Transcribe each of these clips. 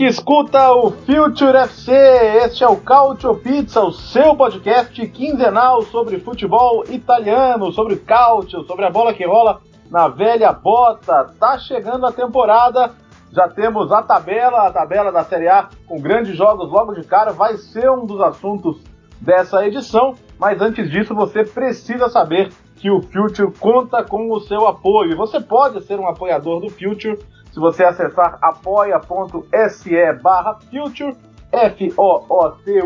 Que escuta o Future FC. Este é o Calcio Pizza, o seu podcast quinzenal sobre futebol italiano, sobre calcio, sobre a bola que rola na velha bota. Tá chegando a temporada, já temos a tabela, a tabela da Série A com grandes jogos logo de cara, vai ser um dos assuntos dessa edição, mas antes disso você precisa saber que o Future conta com o seu apoio. Você pode ser um apoiador do Future se você acessar apoia.se barra Future, F-O-O-T-U-R-E,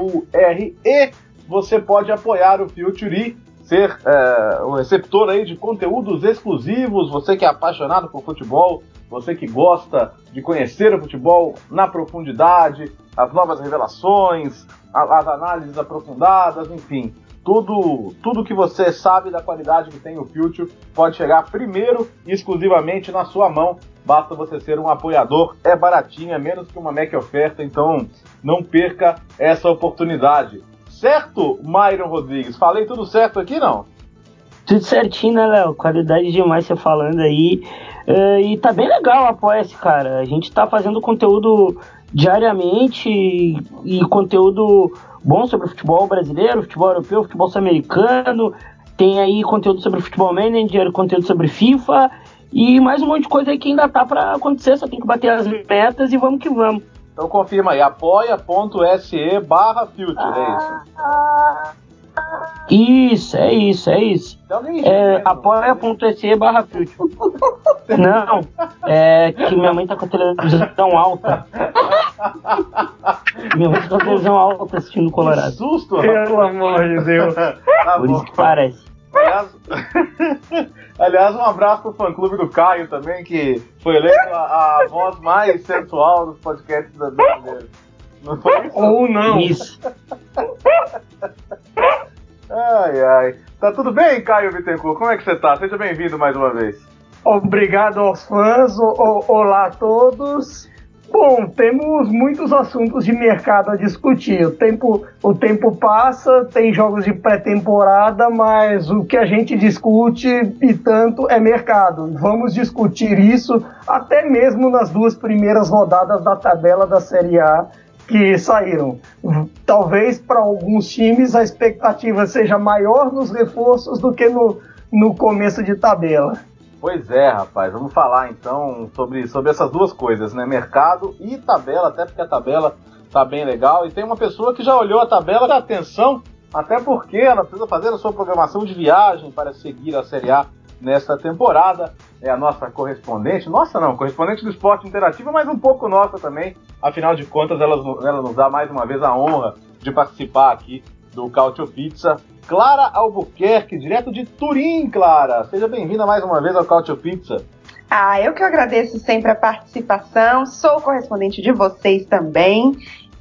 você pode apoiar o Future e ser é, o receptor aí de conteúdos exclusivos, você que é apaixonado por futebol, você que gosta de conhecer o futebol na profundidade, as novas revelações, as análises aprofundadas, enfim tudo, tudo que você sabe da qualidade que tem o Future pode chegar primeiro e exclusivamente na sua mão. Basta você ser um apoiador, é baratinho, é menos que uma Mac oferta, então não perca essa oportunidade. Certo, Myron Rodrigues? Falei tudo certo aqui, não? Tudo certinho, né, Léo? Qualidade demais você falando aí. Uh, e tá bem legal apoia-se, cara. A gente tá fazendo conteúdo diariamente e, e conteúdo bom sobre o futebol brasileiro, futebol europeu, futebol sul-americano. Tem aí conteúdo sobre futebol manager, conteúdo sobre FIFA e mais um monte de coisa aí que ainda tá para acontecer. Só tem que bater as metas e vamos que vamos. Então confirma aí, apoia.se barra filtro, é isso? Isso, é isso, é isso. É, apoia.se barra filtro. Não, é que minha mãe tá com a televisão alta. Minha mãe tá com a televisão alta assistindo Colorado. Que susto, Pelo amor de Deus. Tá Por bom. isso que parece. Aliás, aliás, um abraço pro fã clube do Caio também, que foi eleito a, a voz mais sensual dos podcasts da brasileiros. Não foi isso? Ou não. Isso. Ai, ai. Tá tudo bem, Caio Bittencourt? Como é que você tá? Seja bem-vindo mais uma vez. Obrigado aos fãs, o, o, olá a todos. Bom, temos muitos assuntos de mercado a discutir. O tempo, o tempo passa, tem jogos de pré-temporada, mas o que a gente discute e tanto é mercado. Vamos discutir isso até mesmo nas duas primeiras rodadas da tabela da Série A que saíram. Talvez para alguns times a expectativa seja maior nos reforços do que no, no começo de tabela. Pois é, rapaz. Vamos falar então sobre, sobre essas duas coisas, né? Mercado e tabela, até porque a tabela tá bem legal. E tem uma pessoa que já olhou a tabela, dá atenção, até porque ela precisa fazer a sua programação de viagem para seguir a Série A nesta temporada. É a nossa correspondente, nossa não, correspondente do esporte interativo, mas um pouco nossa também. Afinal de contas, ela, ela nos dá mais uma vez a honra de participar aqui do Cautio Pizza. Clara Albuquerque, direto de Turim, Clara. Seja bem-vinda mais uma vez ao Cautio Pizza. Ah, eu que agradeço sempre a participação, sou correspondente de vocês também.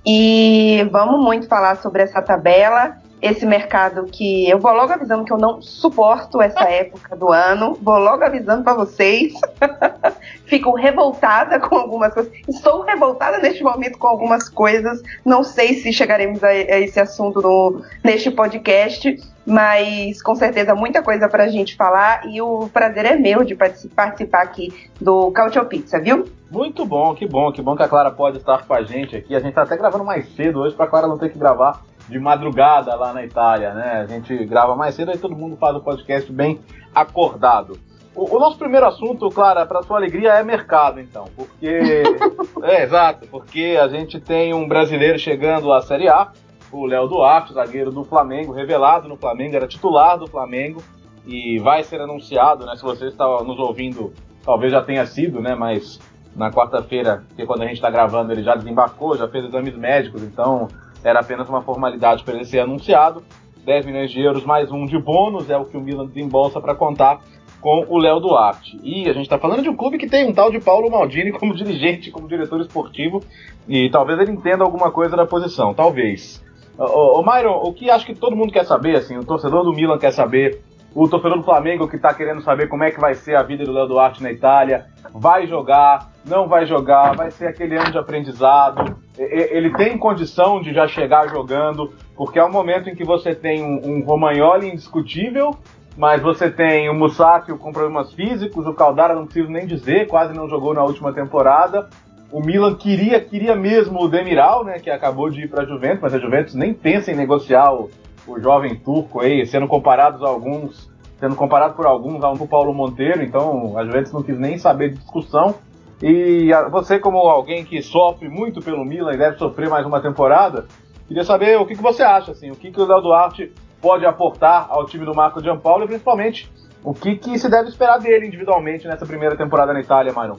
E vamos muito falar sobre essa tabela esse mercado que eu vou logo avisando que eu não suporto essa época do ano. Vou logo avisando para vocês. Fico revoltada com algumas coisas. Estou revoltada neste momento com algumas coisas. Não sei se chegaremos a, a esse assunto no, neste podcast, mas com certeza muita coisa para a gente falar e o prazer é meu de participar aqui do Cautio Pizza, viu? Muito bom, que bom, que bom que a Clara pode estar com a gente aqui. A gente está até gravando mais cedo hoje para a Clara não ter que gravar de madrugada lá na Itália, né? A gente grava mais cedo e todo mundo faz o podcast bem acordado. O, o nosso primeiro assunto, Clara, para sua alegria, é mercado, então, porque é exato, porque a gente tem um brasileiro chegando à Série A, o Léo Duarte, zagueiro do Flamengo, revelado no Flamengo, era titular do Flamengo e vai ser anunciado, né? Se você está nos ouvindo, talvez já tenha sido, né? Mas na quarta-feira, que quando a gente está gravando, ele já desembarcou, já fez exames médicos, então era apenas uma formalidade para ele ser anunciado. 10 milhões de euros mais um de bônus é o que o Milan desembolsa para contar com o Léo Duarte. E a gente está falando de um clube que tem um tal de Paulo Maldini como dirigente, como diretor esportivo, e talvez ele entenda alguma coisa da posição, talvez. Ô Myron, o que acho que todo mundo quer saber, assim, o torcedor do Milan quer saber, o torcedor do Flamengo que está querendo saber como é que vai ser a vida do Léo Duarte na Itália, vai jogar, não vai jogar, vai ser aquele ano de aprendizado, ele tem condição de já chegar jogando, porque é um momento em que você tem um, um Romagnoli indiscutível, mas você tem o Musacchio com problemas físicos, o Caldara não preciso nem dizer, quase não jogou na última temporada. O Milan queria, queria mesmo o Demiral, né, que acabou de ir para a Juventus, mas a Juventus nem pensa em negociar o, o jovem turco aí, sendo comparados a alguns, sendo comparado por alguns a um Paulo Monteiro, então a Juventus não quis nem saber de discussão. E você, como alguém que sofre muito pelo Milan e deve sofrer mais uma temporada, queria saber o que, que você acha, assim, o que, que o Léo Duarte pode aportar ao time do Marco Giampaolo e principalmente o que, que se deve esperar dele individualmente nessa primeira temporada na Itália, Myron.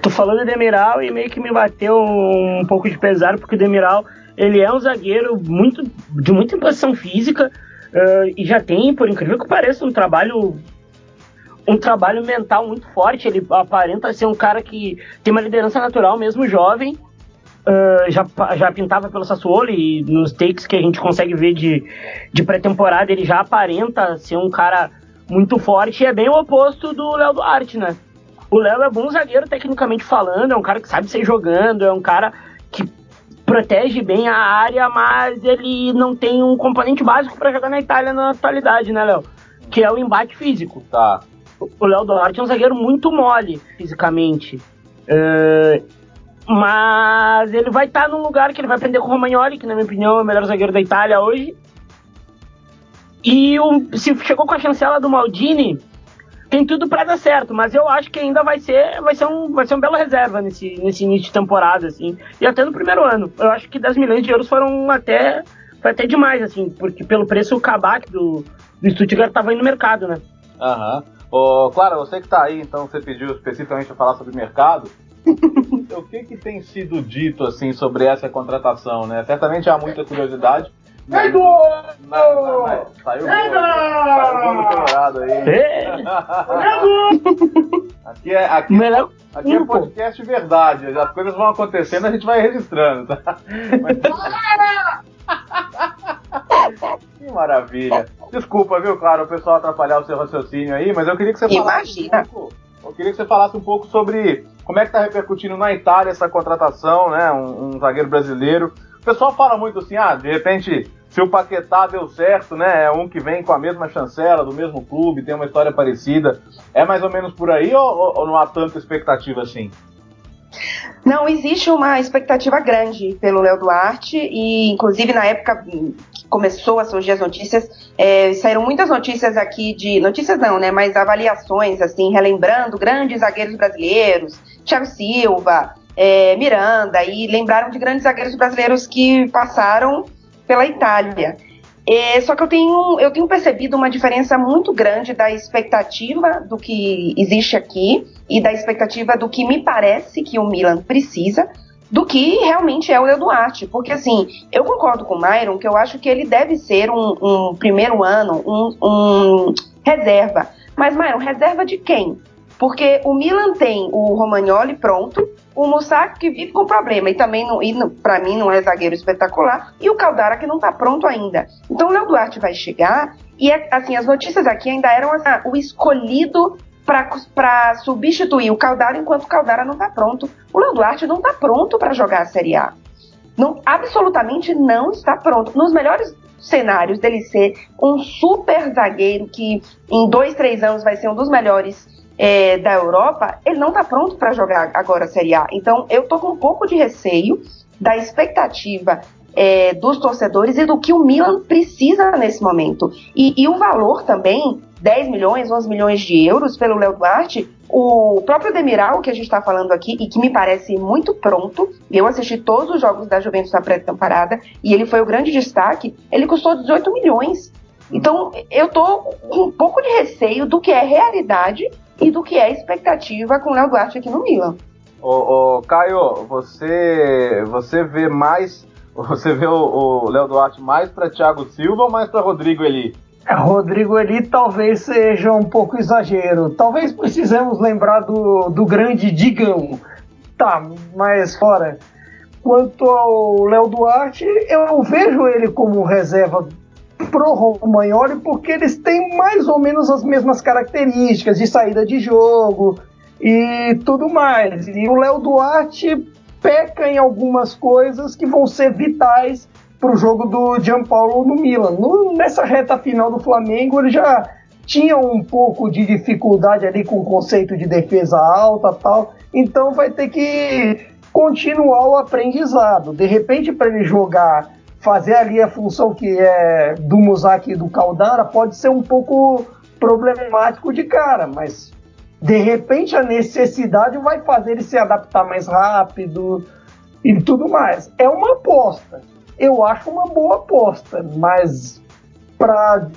Tô falando de Demiral e meio que me bateu um pouco de pesar, porque o Demiral ele é um zagueiro muito de muita imposição física uh, e já tem, por incrível que pareça, um trabalho um trabalho mental muito forte. Ele aparenta ser um cara que tem uma liderança natural, mesmo jovem, Uh, já, já pintava pelo Sassuolo e nos takes que a gente consegue ver de, de pré-temporada ele já aparenta ser um cara muito forte e é bem o oposto do Léo Duarte, né? O Léo é bom zagueiro tecnicamente falando, é um cara que sabe sair jogando, é um cara que protege bem a área, mas ele não tem um componente básico para jogar na Itália na atualidade, né, Léo? Que é o embate físico. Tá. O Léo Duarte é um zagueiro muito mole fisicamente. Uh, mas ele vai estar tá num lugar que ele vai aprender com o Romagnoli, que na minha opinião é o melhor zagueiro da Itália hoje. E o, se chegou com a chancela do Maldini, tem tudo para dar certo, mas eu acho que ainda vai ser, vai ser um, vai ser um belo reserva nesse, nesse início de temporada, assim. E até no primeiro ano. Eu acho que 10 milhões de euros foram até, foi até demais, assim, porque pelo preço o Kabak do, do Stuttgart estava aí no mercado, né? Aham. Uhum. Clara, você que tá aí, então você pediu especificamente para falar sobre mercado o que, que tem sido dito assim sobre essa contratação, né? Certamente há muita curiosidade. Saiu o Colorado aí. aqui é, aqui, é, aqui é podcast verdade. As coisas vão acontecendo, a gente vai registrando, tá? Mas... que maravilha. Desculpa, viu, claro, o pessoal atrapalhar o seu raciocínio aí, mas eu queria que você falasse um pouco. Eu queria que você falasse um pouco sobre como é que está repercutindo na Itália essa contratação, né? Um, um, zagueiro brasileiro. O pessoal fala muito assim, ah, de repente, se o Paquetá deu certo, né? É um que vem com a mesma chancela, do mesmo clube, tem uma história parecida. É mais ou menos por aí ou, ou não há tanta expectativa assim? Não, existe uma expectativa grande pelo Léo Duarte e, inclusive, na época que começou a surgir as notícias, é, saíram muitas notícias aqui de notícias não, né? Mas avaliações assim, relembrando grandes zagueiros brasileiros, Thiago Silva, é, Miranda e lembraram de grandes zagueiros brasileiros que passaram pela Itália. É, só que eu tenho, eu tenho percebido uma diferença muito grande da expectativa do que existe aqui e da expectativa do que me parece que o Milan precisa do que realmente é o Leo Duarte. Porque, assim, eu concordo com o Myron que eu acho que ele deve ser um, um primeiro ano, um, um reserva. Mas, Myron, reserva de quem? Porque o Milan tem o Romagnoli pronto, o Mussac que vive com problema e também para mim não é zagueiro espetacular, e o Caldara que não está pronto ainda. Então o Léo Duarte vai chegar e assim as notícias aqui ainda eram assim, o escolhido para substituir o Caldara enquanto o Caldara não está pronto. O Léo Duarte não está pronto para jogar a Série A. Não, absolutamente não está pronto. Nos melhores cenários dele ser um super zagueiro que em dois, três anos vai ser um dos melhores é, da Europa, ele não está pronto para jogar agora a Série A. Então eu tô com um pouco de receio da expectativa é, dos torcedores e do que o Milan precisa nesse momento. E, e, o valor também, 10 milhões, 11 milhões de euros pelo Léo Duarte, o próprio Demiral, que a gente está falando aqui, e que me parece muito pronto, eu assisti todos os jogos da Juventus na pré-temporada, e ele foi o grande destaque, ele custou 18 milhões. Então, eu tô com um pouco de receio do que é realidade e do que é expectativa com o Léo Duarte aqui no Milan. Ô, ô, Caio, você, você vê mais. Você vê o Léo Duarte mais para Thiago Silva ou mais para Rodrigo Eli? É, Rodrigo ali talvez seja um pouco exagero. Talvez precisemos lembrar do, do grande Digão. Tá, mas fora. Quanto ao Léo Duarte, eu vejo ele como reserva pro Romagnoli porque eles têm mais ou menos as mesmas características de saída de jogo e tudo mais. E o Léo Duarte peca em algumas coisas que vão ser vitais para o jogo do Gianpaolo no Milan. No, nessa reta final do Flamengo, ele já tinha um pouco de dificuldade ali com o conceito de defesa alta tal, então vai ter que continuar o aprendizado. De repente, para ele jogar, fazer ali a função que é do Musaki e do Caldara, pode ser um pouco problemático de cara, mas de repente a necessidade vai fazer ele se adaptar mais rápido e tudo mais. É uma aposta. Eu acho uma boa aposta, mas para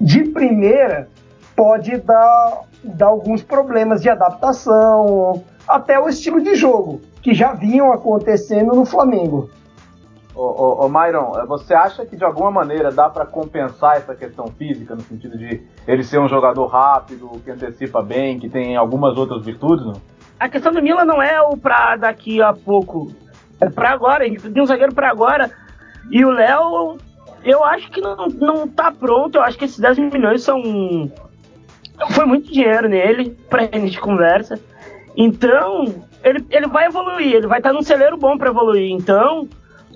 de primeira pode dar, dar alguns problemas de adaptação, até o estilo de jogo, que já vinham acontecendo no Flamengo. Ô, ô, ô Myron, eh, você acha que de alguma maneira dá para compensar essa questão física, no sentido de ele ser um jogador rápido, que antecipa bem, que tem algumas outras virtudes? Não? A questão do Milan não é o pra daqui a pouco, é pra agora. A gente tem um zagueiro pra agora. E o Léo, eu acho que não, não tá pronto. Eu acho que esses 10 milhões são. Foi muito dinheiro nele, pra gente conversa. Então, ele, ele vai evoluir, ele vai estar num celeiro bom para evoluir. Então,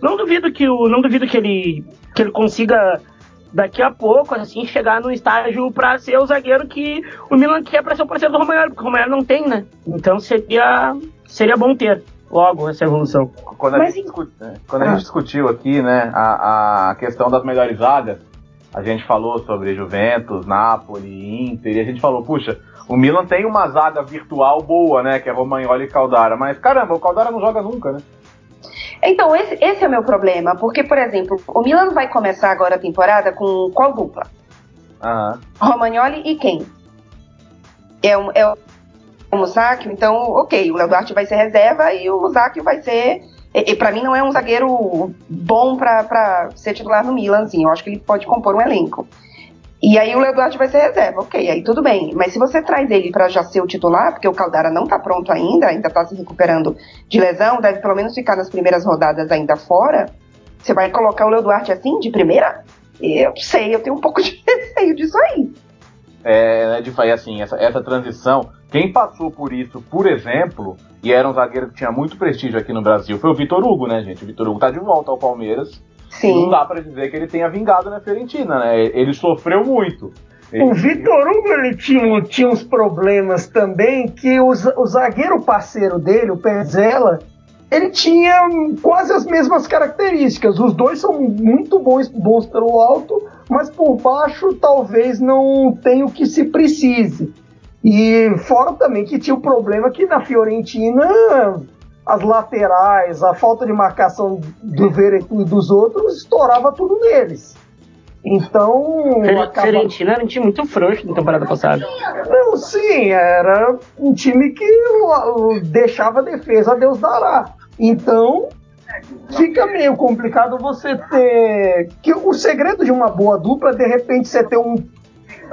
não duvido que o não duvido que ele que ele consiga daqui a pouco assim chegar no estágio para ser o zagueiro que o Milan quer para ser o parceiro do Romário, porque o Romário não tem, né? Então seria seria bom ter logo essa evolução. Quando a, Mas, gente. Né, quando a ah. gente discutiu aqui, né, a, a questão das melhores vagas, a gente falou sobre Juventus, Napoli, Inter, e a gente falou, puxa, o Milan tem uma zaga virtual boa, né, que é Romagnoli e Caldara, mas caramba, o Caldara não joga nunca, né? Então, esse, esse é o meu problema, porque, por exemplo, o Milan vai começar agora a temporada com qual dupla? Uhum. Romagnoli e quem? É o, é o Musacchio, então, ok, o Léo Duarte vai ser reserva e o Musacchio vai ser... E, e para mim não é um zagueiro bom para ser titular no Milan, assim, eu acho que ele pode compor um elenco. E aí o Léo Duarte vai ser reserva, ok, aí tudo bem. Mas se você traz ele para já ser o titular, porque o Caldara não tá pronto ainda, ainda tá se recuperando de lesão, deve pelo menos ficar nas primeiras rodadas ainda fora, você vai colocar o Léo Duarte assim, de primeira? Eu sei, eu tenho um pouco de receio disso aí. É, de fazer assim, essa, essa transição. Quem passou por isso, por exemplo, e era um zagueiro que tinha muito prestígio aqui no Brasil, foi o Vitor Hugo, né, gente? O Vitor Hugo tá de volta ao Palmeiras Sim. Não dá para dizer que ele tenha vingado na Fiorentina, né? Ele sofreu muito. Ele... O Vitor Hugo ele tinha, tinha uns problemas também que o, o zagueiro parceiro dele, o Pezela, ele tinha quase as mesmas características. Os dois são muito bons, bons pelo alto, mas por baixo talvez não tenha o que se precise. E fora também que tinha o problema que na Fiorentina as laterais, a falta de marcação do Veretu e dos outros, estourava tudo neles. Então. Acaba... Fiorentina era um time muito frouxo na temporada passada. Não, sim, era um time que deixava a defesa a Deus dará. Então, fica meio complicado você ter. que O segredo de uma boa dupla é de repente você ter um,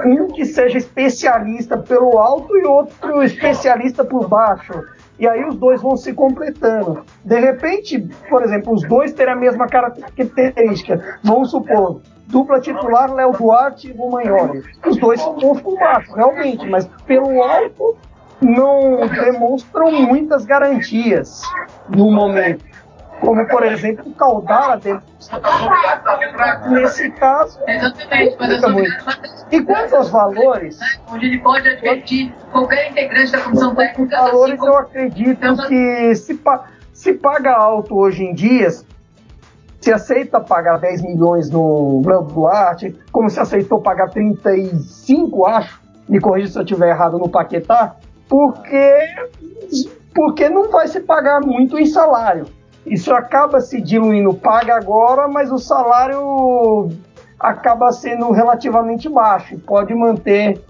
um que seja especialista pelo alto e outro especialista por baixo e aí os dois vão se completando. De repente, por exemplo, os dois terem a mesma característica. Vamos supor, dupla titular, Léo Duarte e Romagnoli. Os dois são bons por baixo, realmente, mas pelo alto não demonstram muitas garantias no momento como por exemplo o Caldara dentro Nesse caso, Exatamente, mas muito. E quanto aos valores, onde ele pode advertir qualquer integrante da comissão técnica. Os valores assim, eu acredito que se, se paga alto hoje em dia, se aceita pagar 10 milhões no Léo Duarte, como se aceitou pagar 35, acho, me corrija se eu estiver errado no Paquetá, porque, porque não vai se pagar muito em salário isso acaba se diluindo, paga agora, mas o salário acaba sendo relativamente baixo. Pode manter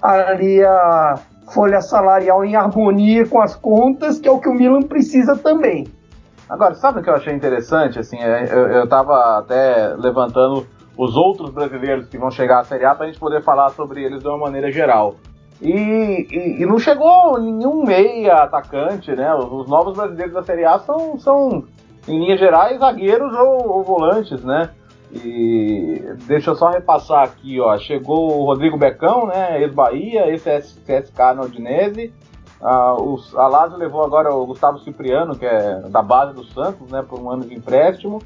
ali a folha salarial em harmonia com as contas, que é o que o Milan precisa também. Agora, sabe o que eu achei interessante? Assim, é, eu, eu tava até levantando os outros brasileiros que vão chegar à Série A para a gente poder falar sobre eles de uma maneira geral. E, e, e, não chegou nenhum meia atacante, né? Os, os, novos brasileiros da Série A são, são em linhas gerais, zagueiros ou, ou volantes, né? E deixa eu só repassar aqui, ó. Chegou o Rodrigo Becão, né? Ex-Bahia, ex-CSK no Odinese. Ah, o, a Lazio levou agora o Gustavo Cipriano, que é da base do Santos, né? Por um ano de empréstimo.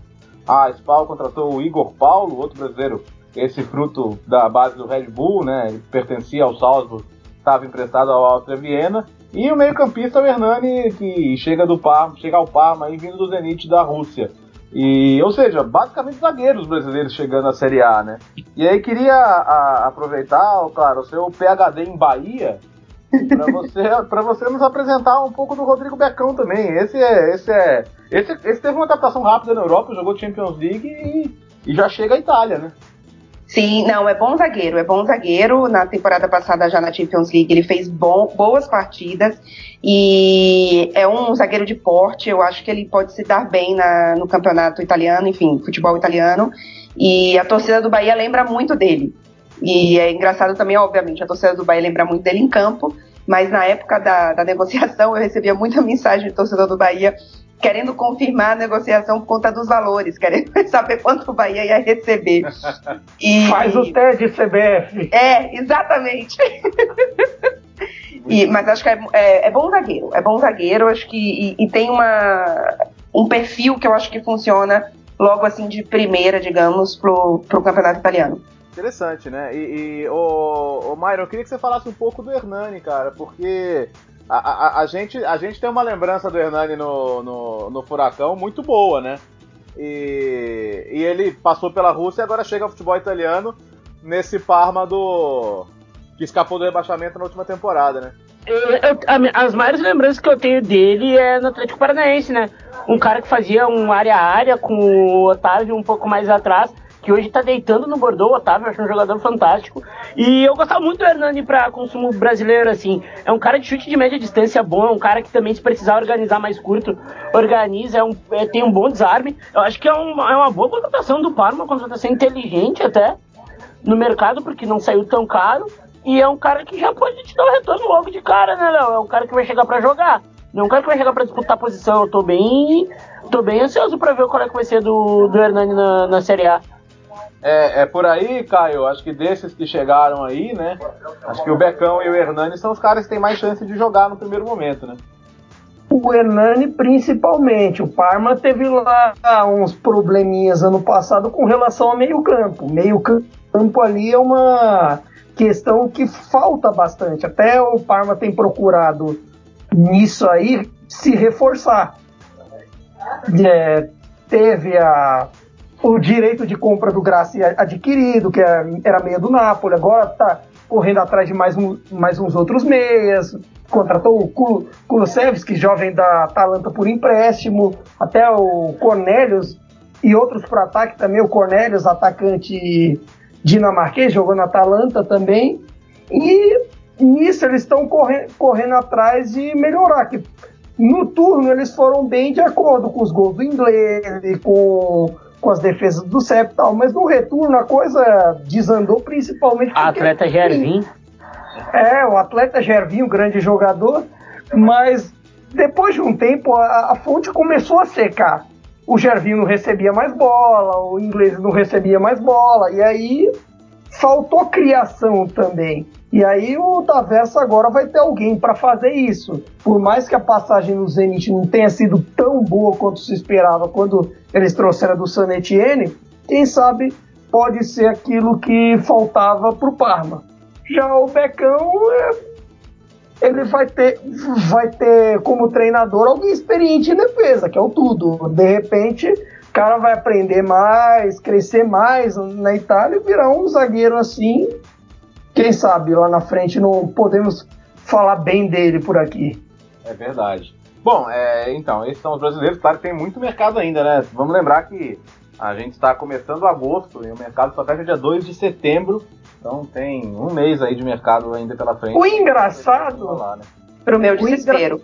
A Spal contratou o Igor Paulo, outro brasileiro, esse fruto da base do Red Bull, né? Ele pertencia ao Salzburg, estava emprestado ao Áustria Viena. E o meio-campista, o Hernani, que chega do Parma, chega ao Parma, aí, vindo do Zenit da Rússia. E, ou seja, basicamente zagueiros brasileiros chegando à Série A, né? E aí queria a, aproveitar, claro, o seu PhD em Bahia para você, você nos apresentar um pouco do Rodrigo Becão também. Esse é, esse é, esse, esse teve uma adaptação rápida na Europa, jogou Champions League e, e já chega à Itália, né? Sim, não, é bom zagueiro, é bom zagueiro. Na temporada passada, já na Champions League, ele fez boas partidas e é um zagueiro de porte. Eu acho que ele pode se dar bem na, no campeonato italiano, enfim, futebol italiano. E a torcida do Bahia lembra muito dele. E é engraçado também, obviamente, a torcida do Bahia lembra muito dele em campo, mas na época da, da negociação eu recebia muita mensagem de torcedor do Bahia querendo confirmar a negociação por conta dos valores, querendo saber quanto o Bahia ia receber. E, Faz o TED CBF. É, exatamente. e, mas acho que é, é, é, bom zagueiro, é bom zagueiro, acho que e, e, tem uma, um perfil que eu acho que funciona logo assim de primeira, digamos, pro, pro campeonato italiano. Interessante, né? E, e Myron, eu queria que você falasse um pouco do Hernani, cara, porque a, a, a, gente, a gente tem uma lembrança do Hernani no, no, no Furacão muito boa, né? E, e ele passou pela Rússia e agora chega ao futebol italiano nesse Parma do. que escapou do rebaixamento na última temporada, né? Eu, eu, as maiores lembranças que eu tenho dele é no Atlético Paranaense, né? Um cara que fazia um área a área com o Otávio um pouco mais atrás que hoje tá deitando no Bordeaux, o Otávio, acho um jogador fantástico. E eu gostava muito do Hernani para consumo brasileiro, assim. É um cara de chute de média distância bom, é um cara que também, se precisar organizar mais curto, organiza, é um, é, tem um bom desarme. Eu acho que é uma, é uma boa contratação do Parma, uma contratação inteligente até no mercado, porque não saiu tão caro. E é um cara que já pode te dar um retorno logo de cara, né, Léo? É um cara que vai chegar para jogar. Não é um cara que vai chegar para disputar posição. Eu tô bem, tô bem ansioso para ver qual é que vai ser do, do Hernani na, na Série A. É, é, por aí, Caio. Acho que desses que chegaram aí, né? Acho que o Becão e o Hernani são os caras que têm mais chance de jogar no primeiro momento, né? O Hernani principalmente. O Parma teve lá uns probleminhas ano passado com relação ao meio-campo. Meio-campo ali é uma questão que falta bastante. Até o Parma tem procurado nisso aí se reforçar. É, teve a o direito de compra do Graça adquirido, que é, era meia do Napoli, agora está correndo atrás de mais, um, mais uns outros meias, contratou o Kulusevski, jovem da Atalanta por empréstimo, até o Cornelius e outros para ataque também, o Cornelius, atacante dinamarquês, jogou na Atalanta também, e nisso eles estão correndo, correndo atrás de melhorar, que no turno eles foram bem de acordo com os gols do inglês com com as defesas do CEP e tal, mas no retorno a coisa desandou principalmente porque... Atleta Gervin. É, o atleta Gervin, grande jogador, mas depois de um tempo a, a fonte começou a secar. O Gervinho não recebia mais bola, o inglês não recebia mais bola, e aí faltou criação também. E aí o Taversa agora vai ter alguém para fazer isso. Por mais que a passagem no Zenit não tenha sido tão boa quanto se esperava quando eles trouxeram do San Etienne, quem sabe pode ser aquilo que faltava para o Parma. Já o Becão, é, ele vai ter, vai ter como treinador alguém experiente em defesa, que é o tudo. De repente, o cara vai aprender mais, crescer mais na Itália e virar um zagueiro assim quem sabe lá na frente não podemos falar bem dele por aqui. É verdade. Bom, é, então, esses são os brasileiros, claro que tem muito mercado ainda, né? Vamos lembrar que a gente está começando agosto e o mercado só fecha dia 2 de setembro, então tem um mês aí de mercado ainda pela frente. O engraçado. Lá, né? Pro meu desespero.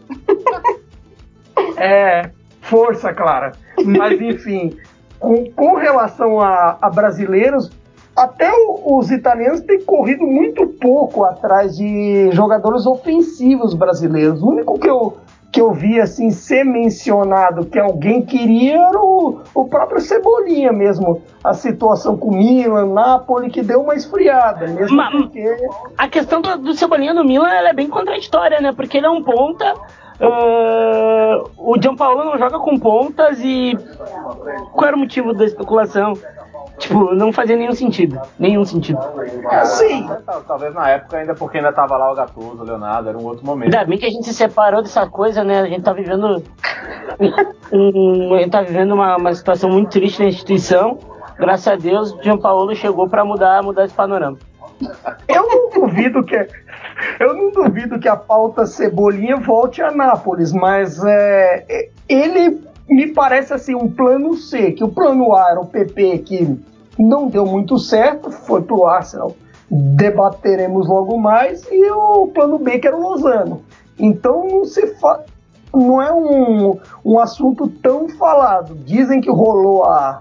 é, força, Clara. Mas enfim, com, com relação a, a brasileiros, até os italianos têm corrido muito pouco atrás de jogadores ofensivos brasileiros. O único que eu, que eu vi assim ser mencionado que alguém queria era o, o próprio Cebolinha mesmo. A situação com o Milan, Napoli, que deu uma esfriada. Mesmo porque A questão do, do Cebolinha no Milan é bem contraditória, né? Porque ele é um ponta. ah, o Gianpaolo não joga com pontas e. Qual era o motivo da especulação? Tipo, não fazia nenhum sentido. Nenhum sentido. Assim, Tal- Talvez na época, ainda porque ainda tava lá o Gattuso, o Leonardo, era um outro momento. Ainda bem que a gente se separou dessa coisa, né? A gente tá vivendo. um- a gente tá vivendo uma, uma situação muito triste na instituição. Graças a Deus, o Gianpaolo chegou pra mudar, mudar esse panorama. eu não duvido que eu não duvido que a pauta Cebolinha volte a Nápoles, mas é, ele me parece assim um plano C, que o plano A era o PP que não deu muito certo, foi pro Arsenal. Debateremos logo mais e o plano B que era o Lozano. Então não se fa não é um, um assunto tão falado. Dizem que rolou a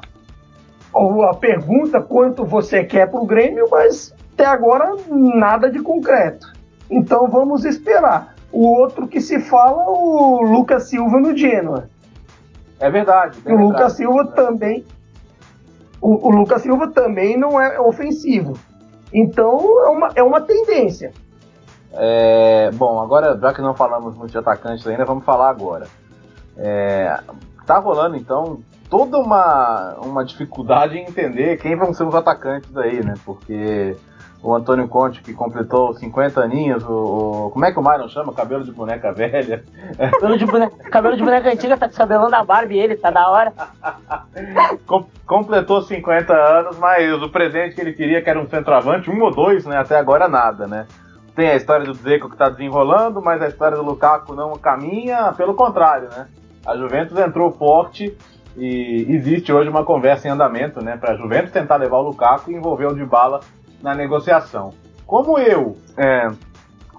a pergunta quanto você quer para o Grêmio, mas até agora nada de concreto. Então vamos esperar. O outro que se fala, o Lucas Silva no Genoa. É verdade. O. Lucas Silva também. O, o Lucas Silva também não é ofensivo. Então é uma, é uma tendência. É, bom, agora, já que não falamos muito de atacantes ainda, vamos falar agora. É, tá rolando, então, toda uma, uma dificuldade em entender quem vão ser os atacantes aí, né? Porque o Antônio Conte, que completou 50 aninhos, o, o- como é que o Myron chama? Cabelo de boneca velha. Cabelo de boneca, cabelo de boneca antiga, tá com o cabelão da Barbie, ele, tá da hora. Com- completou 50 anos, mas o presente que ele queria, que era um centroavante, um ou dois, né? Até agora nada, né? Tem a história do Dzeko que tá desenrolando, mas a história do Lukaku não caminha, pelo contrário, né? A Juventus entrou forte e existe hoje uma conversa em andamento, né? Pra Juventus tentar levar o Lukaku e envolver o Dybala na negociação. Como eu é,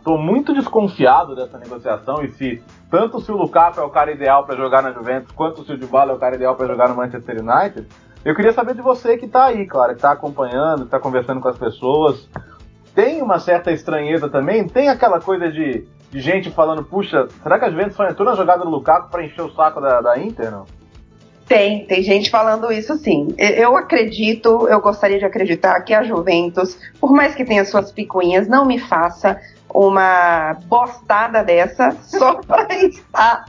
tô muito desconfiado dessa negociação e se tanto se o Lukaku é o cara ideal para jogar na Juventus, quanto se o Dybala é o cara ideal para jogar no Manchester United, eu queria saber de você que tá aí, claro, que tá acompanhando, que tá conversando com as pessoas. Tem uma certa estranheza também? Tem aquela coisa de, de gente falando, puxa, será que a Juventus só entrou na jogada do Lukaku para encher o saco da, da Inter, não? Tem, tem gente falando isso sim. Eu acredito, eu gostaria de acreditar que a Juventus, por mais que tenha suas picuinhas, não me faça uma bostada dessa só para estar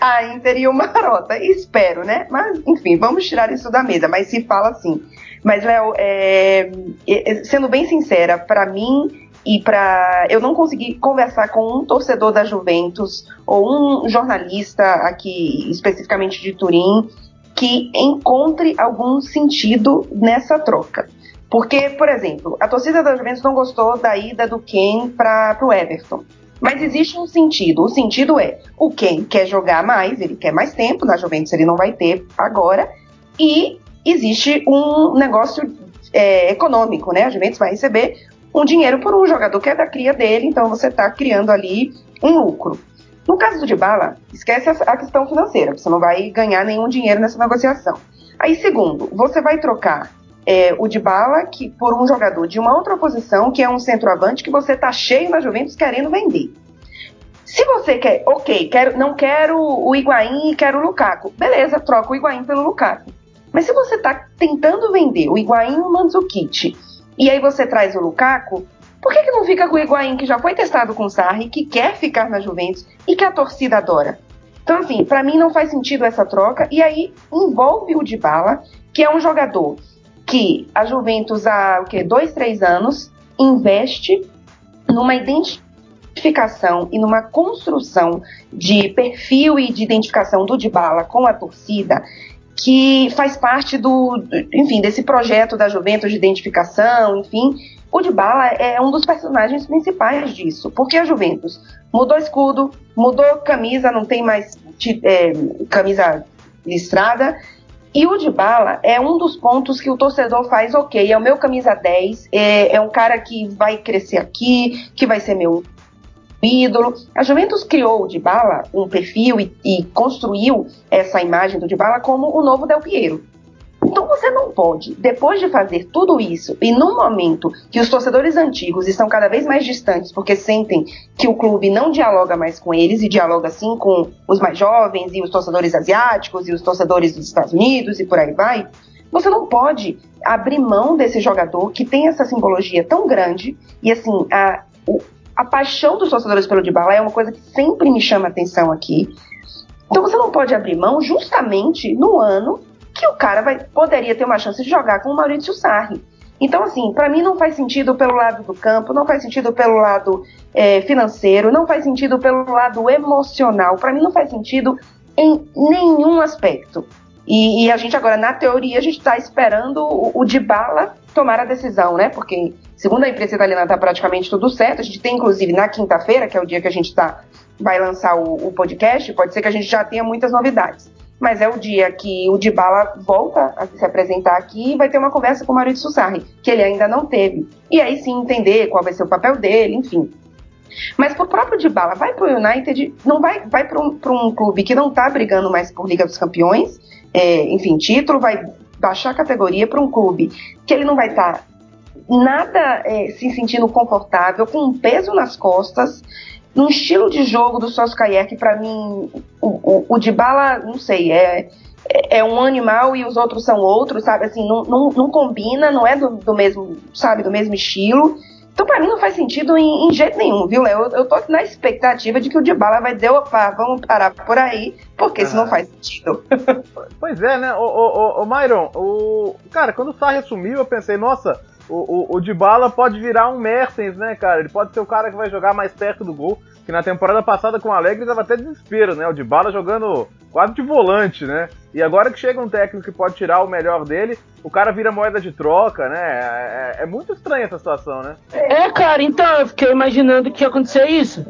a Inter e o Marota. Espero, né? Mas, enfim, vamos tirar isso da mesa. Mas se fala assim. Mas, Léo, é, sendo bem sincera, para mim e para eu não consegui conversar com um torcedor da Juventus ou um jornalista aqui especificamente de Turim que encontre algum sentido nessa troca. Porque, por exemplo, a torcida da Juventus não gostou da ida do Ken para o Everton. Mas existe um sentido. O sentido é: o Ken quer jogar mais, ele quer mais tempo na Juventus, ele não vai ter agora. E existe um negócio é, econômico, né? A Juventus vai receber um dinheiro por um jogador que é da cria dele, então você está criando ali um lucro. No caso do Dybala, esquece a questão financeira, você não vai ganhar nenhum dinheiro nessa negociação. Aí, segundo, você vai trocar é, o Dybala que, por um jogador de uma outra posição, que é um centroavante que você tá cheio na Juventus querendo vender. Se você quer, ok, quero, não quero o Higuaín e quero o Lukaku, beleza, troca o Higuaín pelo Lukaku. Mas se você tá tentando vender o Higuaín e o Mandzukic, e aí você traz o Lukaku, por que, que não fica com o Higuaín, que já foi testado com o Sarri, que quer ficar na Juventus e que a torcida adora? Então, assim, pra mim não faz sentido essa troca, e aí envolve o Dybala, que é um jogador que a Juventus há o quê? dois, três anos investe numa identificação e numa construção de perfil e de identificação do Dybala com a torcida que faz parte do, enfim, desse projeto da Juventus de identificação, enfim. O Dybala é um dos personagens principais disso, porque a Juventus mudou escudo, mudou camisa, não tem mais é, camisa listrada, e o Dybala é um dos pontos que o torcedor faz, ok, é o meu camisa 10, é, é um cara que vai crescer aqui, que vai ser meu ídolo. A Juventus criou o Dybala, um perfil, e, e construiu essa imagem do Dybala como o novo Del Piero. Então você não pode, depois de fazer tudo isso, e num momento que os torcedores antigos estão cada vez mais distantes, porque sentem que o clube não dialoga mais com eles, e dialoga sim com os mais jovens, e os torcedores asiáticos, e os torcedores dos Estados Unidos, e por aí vai, você não pode abrir mão desse jogador que tem essa simbologia tão grande, e assim, a, a paixão dos torcedores pelo Dybala é uma coisa que sempre me chama atenção aqui. Então você não pode abrir mão justamente no ano que o cara vai, poderia ter uma chance de jogar com o Maurício Sarri. Então, assim, para mim não faz sentido pelo lado do campo, não faz sentido pelo lado é, financeiro, não faz sentido pelo lado emocional, para mim não faz sentido em nenhum aspecto. E, e, a gente agora, na teoria, a gente está esperando o, o Dybala tomar a decisão, né? Porque, segundo a imprensa italiana, está praticamente tudo certo. A gente tem, inclusive, na quinta-feira, que é o dia que a gente tá, vai lançar o, o podcast, pode ser que a gente já tenha muitas novidades mas é o dia que o Dybala volta a se apresentar aqui e vai ter uma conversa com o Maurício Sarri, que ele ainda não teve. E aí sim entender qual vai ser o papel dele, enfim. Mas pro próprio Dybala, vai pro United, não vai, vai para um, um clube que não tá brigando mais por Liga dos Campeões, é, enfim, título, vai baixar a categoria para um clube que ele não vai estar tá nada é, se sentindo confortável, com um peso nas costas, num estilo de jogo do Solskjaer que para mim o, o, o Dybala, não sei, é, é um animal e os outros são outros, sabe? Assim, não, não, não combina, não é do, do, mesmo, sabe, do mesmo estilo. Então, para mim, não faz sentido em, em jeito nenhum, viu, Léo? Eu, eu tô na expectativa de que o Dybala vai dizer, opa, vamos parar por aí, porque isso não faz sentido. pois é, né? O, o, o, o Myron, o... cara, quando o Sarri assumiu, eu pensei, nossa, o, o, o Dybala pode virar um Mertens, né, cara? Ele pode ser o cara que vai jogar mais perto do gol. Que na temporada passada com o Alegre dava até desespero, né? O Dybala jogando quase de volante, né? E agora que chega um técnico que pode tirar o melhor dele, o cara vira moeda de troca, né? É, é, é muito estranha essa situação, né? É, cara, então eu fiquei imaginando que ia acontecer isso.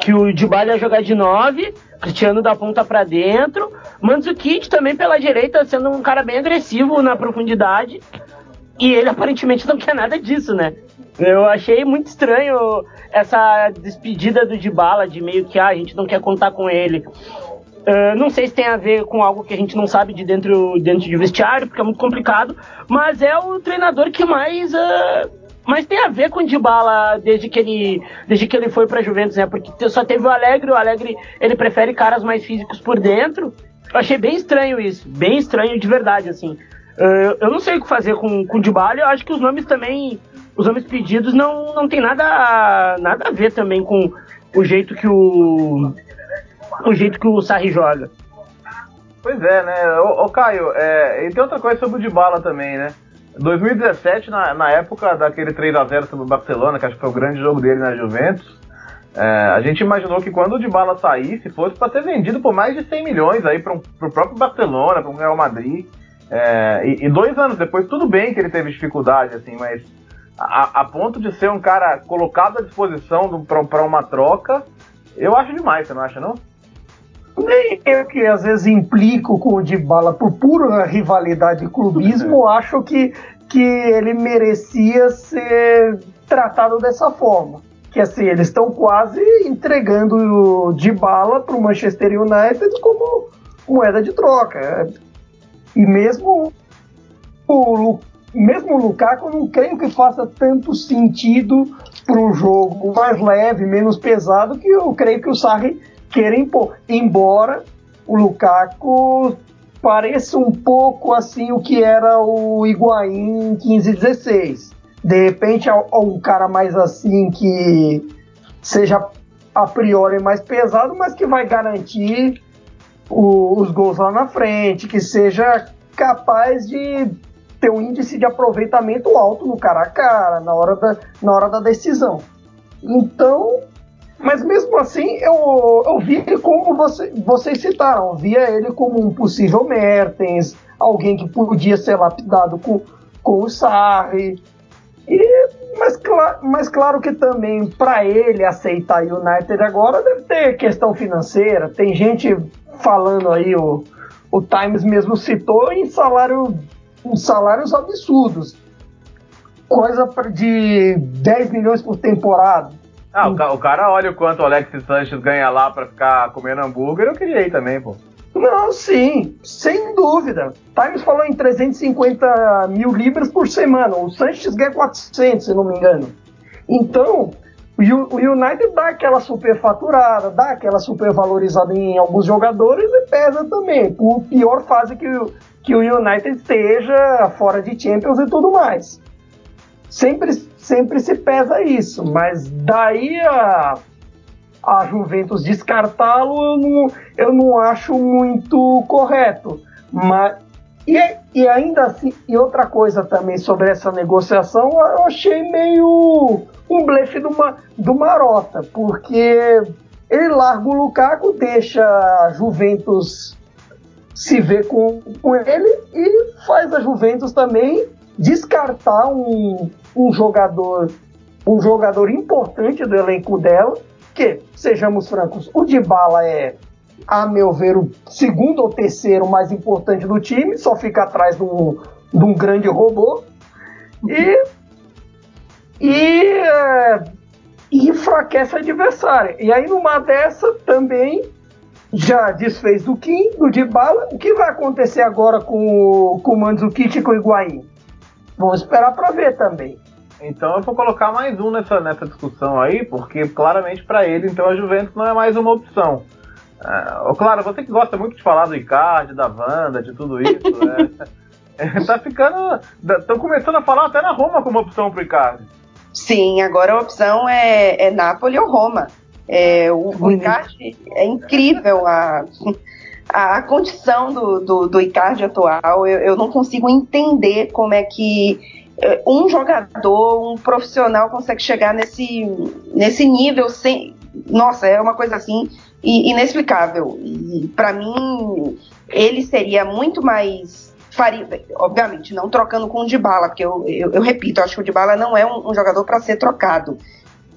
Que o Dybala ia jogar de 9, Cristiano da ponta para dentro, Mandzukic também pela direita, sendo um cara bem agressivo na profundidade. E ele aparentemente não quer nada disso, né? Eu achei muito estranho essa despedida do Dybala, de meio que ah, a gente não quer contar com ele. Uh, não sei se tem a ver com algo que a gente não sabe de dentro, dentro de vestiário, porque é muito complicado, mas é o treinador que mais, uh, mais tem a ver com o Dybala desde que ele, desde que ele foi para Juventus, né? Porque só teve o Alegre, o Alegre ele prefere caras mais físicos por dentro. Eu achei bem estranho isso, bem estranho de verdade, assim. Uh, eu não sei o que fazer com, com o Dybala, eu acho que os nomes também, os nomes pedidos não, não tem nada, nada a ver também com o jeito que o, o jeito que o Sarri joga. Pois é, né? Ô, ô Caio, é, e tem outra coisa sobre o Dybala também, né? 2017, na, na época daquele 3x0 sobre o Barcelona, que acho que foi o grande jogo dele na Juventus, é, a gente imaginou que quando o Dybala saísse, fosse para ser vendido por mais de 100 milhões aí para o próprio Barcelona, para o Real Madrid. É, e, e, dois anos depois, tudo bem que ele teve dificuldade, assim, mas a, a ponto de ser um cara colocado à disposição para uma troca, eu acho demais, você não acha, não? Nem eu que às vezes implico com o Dybala por pura rivalidade e clubismo, acho que, que ele merecia ser tratado dessa forma. Que assim, eles estão quase entregando o Dybala para o Manchester United como moeda de troca. E mesmo o, mesmo o Lukaku, não creio que faça tanto sentido para um jogo mais leve, menos pesado, que eu creio que o Sarri queira impor. Embora o Lukaku pareça um pouco assim o que era o Higuaín em 15 16. De repente, um cara mais assim que seja a priori mais pesado, mas que vai garantir o, os gols lá na frente, que seja capaz de ter um índice de aproveitamento alto no cara a cara, na hora da, na hora da decisão. Então, mas mesmo assim, eu, eu vi como você, vocês citaram, via ele como um possível Mertens, alguém que podia ser lapidado com, com o Sarri. E, mas, mas claro que também, para ele aceitar o United agora, deve ter questão financeira. Tem gente falando aí, o, o Times mesmo citou, em, salário, em salários absurdos. Coisa de 10 milhões por temporada. Ah, o, o cara olha o quanto o Alexis Sanchez ganha lá pra ficar comendo hambúrguer, eu queria ir também, pô. Não, sim, sem dúvida. Times falou em 350 mil libras por semana. O Sanches ganha 400, se não me engano. Então, o United dá aquela superfaturada, dá aquela supervalorizada em alguns jogadores e pesa também. Por pior fase que, que o United esteja fora de Champions e tudo mais. Sempre, sempre se pesa isso, mas daí a a Juventus descartá-lo, eu não, eu não acho muito correto. Mas, e, e ainda assim, e outra coisa também sobre essa negociação, eu achei meio um blefe do, do Marota, porque ele larga o Lukaku, deixa a Juventus se ver com, com ele e faz a Juventus também descartar um, um jogador um jogador importante do elenco dela que, sejamos francos, o Dybala é, a meu ver, o segundo ou terceiro mais importante do time, só fica atrás de um, de um grande robô. E, e, é, e enfraquece o adversário. E aí, numa dessa, também já desfez do Kim, do Dybala. O que vai acontecer agora com, com o Mandzukic e com o Higuaín? Vamos esperar para ver também. Então eu vou colocar mais um nessa, nessa discussão aí, porque claramente para ele, então a Juventus não é mais uma opção. É, claro, você que gosta muito de falar do Icardi, da Wanda, de tudo isso, é, tá ficando. Estão começando a falar até na Roma como opção pro Icardi. Sim, agora a opção é, é Napoli ou Roma. É, o, o Icardi é incrível a, a condição do, do, do Icardi atual. Eu, eu não consigo entender como é que é, um jogador, um profissional consegue chegar nesse, nesse nível sem. Nossa, é uma coisa assim inexplicável. E para mim, ele seria muito mais. Faria, obviamente, não trocando com o Dybala, porque eu, eu, eu repito, acho que o Dybala não é um, um jogador para ser trocado.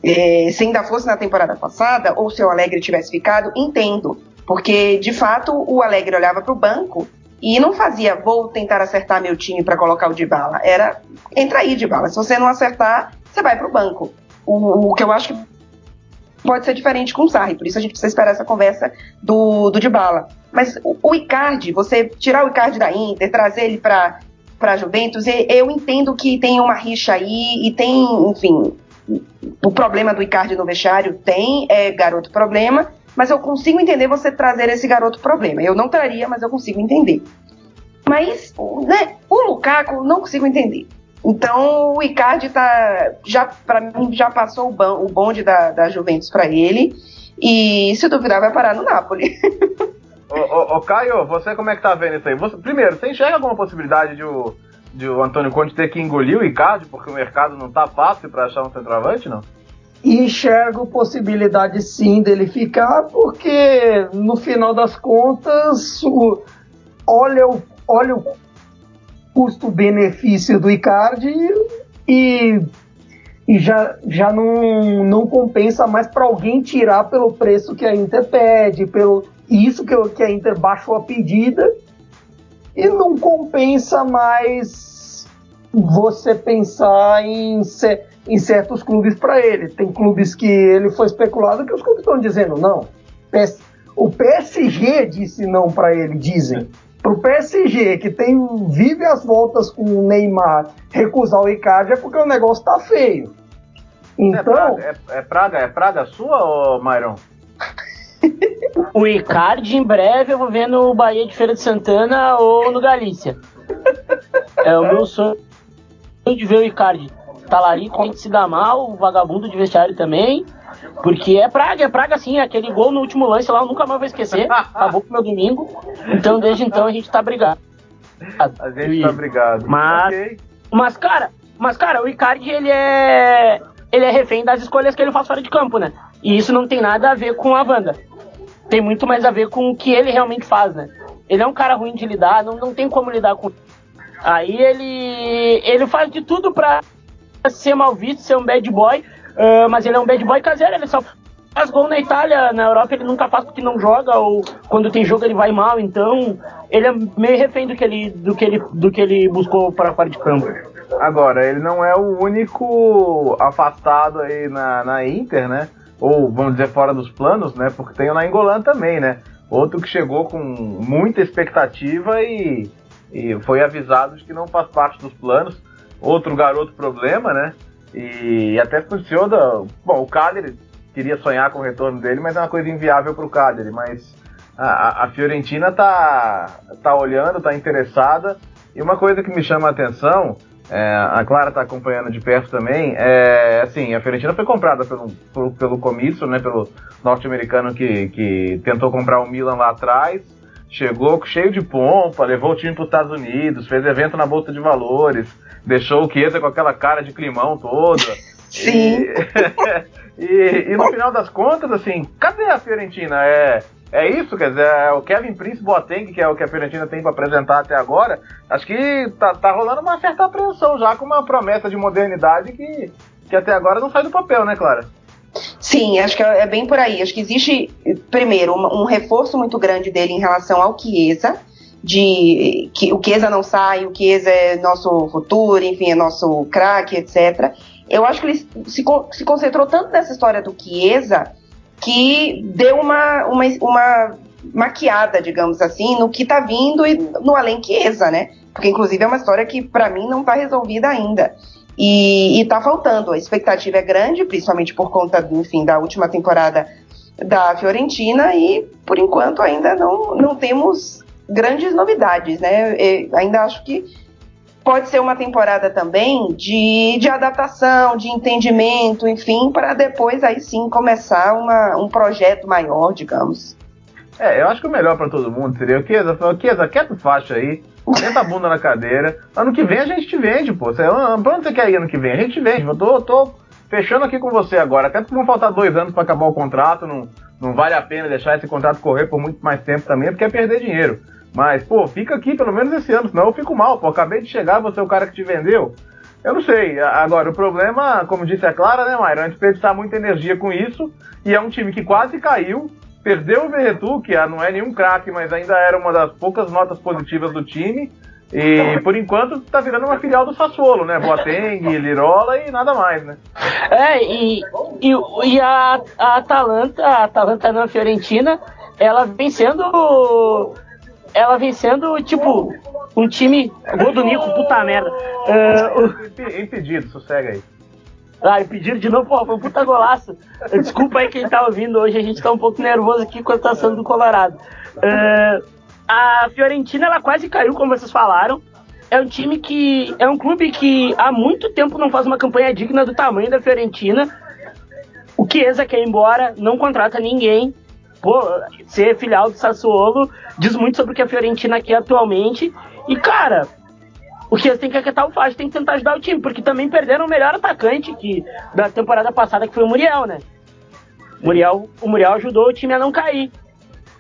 É, se ainda fosse na temporada passada, ou se o Alegre tivesse ficado, entendo. Porque, de fato, o Alegre olhava para o banco e não fazia, vou tentar acertar meu time para colocar o de bala. Era, entra aí de bala. Se você não acertar, você vai para o banco. O que eu acho que pode ser diferente com o Sarri, por isso a gente precisa esperar essa conversa do, do de bala. Mas o, o Icardi, você tirar o Icardi da Inter, trazer ele para para Juventus, eu entendo que tem uma rixa aí e tem, enfim, o problema do Icardi no vestiário tem, é garoto problema, mas eu consigo entender você trazer esse garoto problema. Eu não traria, mas eu consigo entender. Mas né, o Lukaku não consigo entender. Então o Icardi tá já para mim já passou o, bonde da, da Juventus para ele e se duvidar vai parar no Napoli. ô, ô, ô, Caio, você como é que tá vendo isso aí? Você, primeiro, você enxerga alguma possibilidade de o, de o Antônio Conte ter que engolir o Icardi porque o mercado não tá fácil para achar um centroavante, não? enxergo possibilidade sim dele ficar, porque no final das contas, o, olha, o, olha o custo-benefício do Icardi e, e já, já não, não compensa mais para alguém tirar pelo preço que a Inter pede, pelo isso que, que a Inter baixou a pedida, e não compensa mais você pensar em em certos clubes para ele. Tem clubes que ele foi especulado que os clubes estão dizendo não. O PSG disse não para ele, dizem. Para o PSG, que tem vive as voltas com o Neymar, recusar o Icardi é porque o negócio tá feio. Então. É praga, é, é praga, é praga sua, ô Myron? o Icardi, em breve, eu vou ver no Bahia de Feira de Santana ou no Galícia. É o meu sonho de ver o Icardi talarico que se dar mal, o vagabundo de vestiário também. Porque é praga, é praga sim. Aquele gol no último lance lá eu nunca mais vou esquecer. Acabou com o meu domingo. Então desde então a gente tá brigado. A gente tá brigado. Mas, okay. mas cara, mas cara, o Icardi ele é ele é refém das escolhas que ele faz fora de campo, né? E isso não tem nada a ver com a Wanda. Tem muito mais a ver com o que ele realmente faz, né? Ele é um cara ruim de lidar, não, não tem como lidar com. Aí ele ele faz de tudo pra ser mal visto, ser um bad boy, uh, mas ele é um bad boy caseiro, ele só faz gol na Itália, na Europa ele nunca faz porque não joga, ou quando tem jogo ele vai mal, então ele é meio refém do que ele, do que ele, do que ele buscou para fora de campo. Agora, ele não é o único afastado aí na, na Inter, né? Ou vamos dizer fora dos planos, né? Porque tem o Nainggolan também, né? Outro que chegou com muita expectativa e, e foi avisado de que não faz parte dos planos. Outro garoto problema, né? E até da. Bom, o Cagliari queria sonhar com o retorno dele, mas é uma coisa inviável para o Cagliari. Mas a, a, Fiorentina tá, tá olhando, tá interessada. E uma coisa que me chama a atenção, é, a Clara tá acompanhando de perto também, é assim, a Fiorentina foi comprada pelo, pelo, pelo comício, né, pelo norte-americano que, que tentou comprar o Milan lá atrás, chegou cheio de pompa, levou o time para os Estados Unidos, fez evento na Bolsa de Valores, deixou o Chiesa com aquela cara de climão toda. Sim. E, e, e, no final das contas, assim, cadê a Fiorentina? É, é isso, quer dizer, é o Kevin Prince Boateng, que é o que a Fiorentina tem para apresentar até agora, acho que tá, tá rolando uma certa apreensão já com uma promessa de modernidade que, que até agora não sai do papel, né, Clara? Sim, acho que é bem por aí. Acho que existe, primeiro, um, um reforço muito grande dele em relação ao Chiesa, de que o Chiesa não sai, o Chiesa é nosso futuro, enfim, é nosso craque, etc. Eu acho que ele se, se concentrou tanto nessa história do Chiesa que deu uma, uma, uma maquiada, digamos assim, no que está vindo e no além Chiesa, né? Porque, inclusive, é uma história que, para mim, não está resolvida ainda. E, está faltando. A expectativa é grande, principalmente por conta, enfim, da última temporada da Fiorentina e, por enquanto, ainda não, não temos grandes novidades, né? Eu ainda acho que pode ser uma temporada também de, de adaptação, de entendimento, enfim, para depois aí sim começar uma, um projeto maior, digamos. É, eu acho que o melhor para todo mundo seria o Kiesa, o Kiesa, quieto faixa aí, senta a bunda na cadeira. Ano que vem a gente te vende, pô. Você, pra onde você quer ir ano que vem? A gente te vende. Eu tô, tô fechando aqui com você agora. Até porque vão faltar dois anos para acabar o contrato. Não, não vale a pena deixar esse contrato correr por muito mais tempo também, porque é perder dinheiro. Mas, pô, fica aqui pelo menos esse ano, senão eu fico mal, pô. Acabei de chegar, você é o cara que te vendeu. Eu não sei. Agora, o problema, como disse a Clara, né, Mayra, é desperdiçar muita energia com isso. E é um time que quase caiu, perdeu o Verretu, que não é nenhum craque, mas ainda era uma das poucas notas positivas do time. E por enquanto tá virando uma filial do Sassuolo, né? Boateng, Lirola e nada mais, né? É, e, e, e a, a Atalanta, a Atalanta na Fiorentina, ela vem sendo ela vencendo, tipo, um time. Gol do Nico, puta merda. Uh, impedido, sossega aí. Ah, impedido de novo, porra, foi um puta golaço. Desculpa aí quem tá ouvindo hoje, a gente tá um pouco nervoso aqui com a situação do Colorado. Uh, a Fiorentina, ela quase caiu, como vocês falaram. É um time que. É um clube que há muito tempo não faz uma campanha digna do tamanho da Fiorentina. O Chiesa quer ir embora, não contrata ninguém pô, ser filial do Sassuolo diz muito sobre o que a Fiorentina quer atualmente. E, cara, o que eles têm que acatar o Fage, tem que tentar ajudar o time, porque também perderam o melhor atacante que, da temporada passada, que foi o Muriel, né? Muriel, o Muriel ajudou o time a não cair.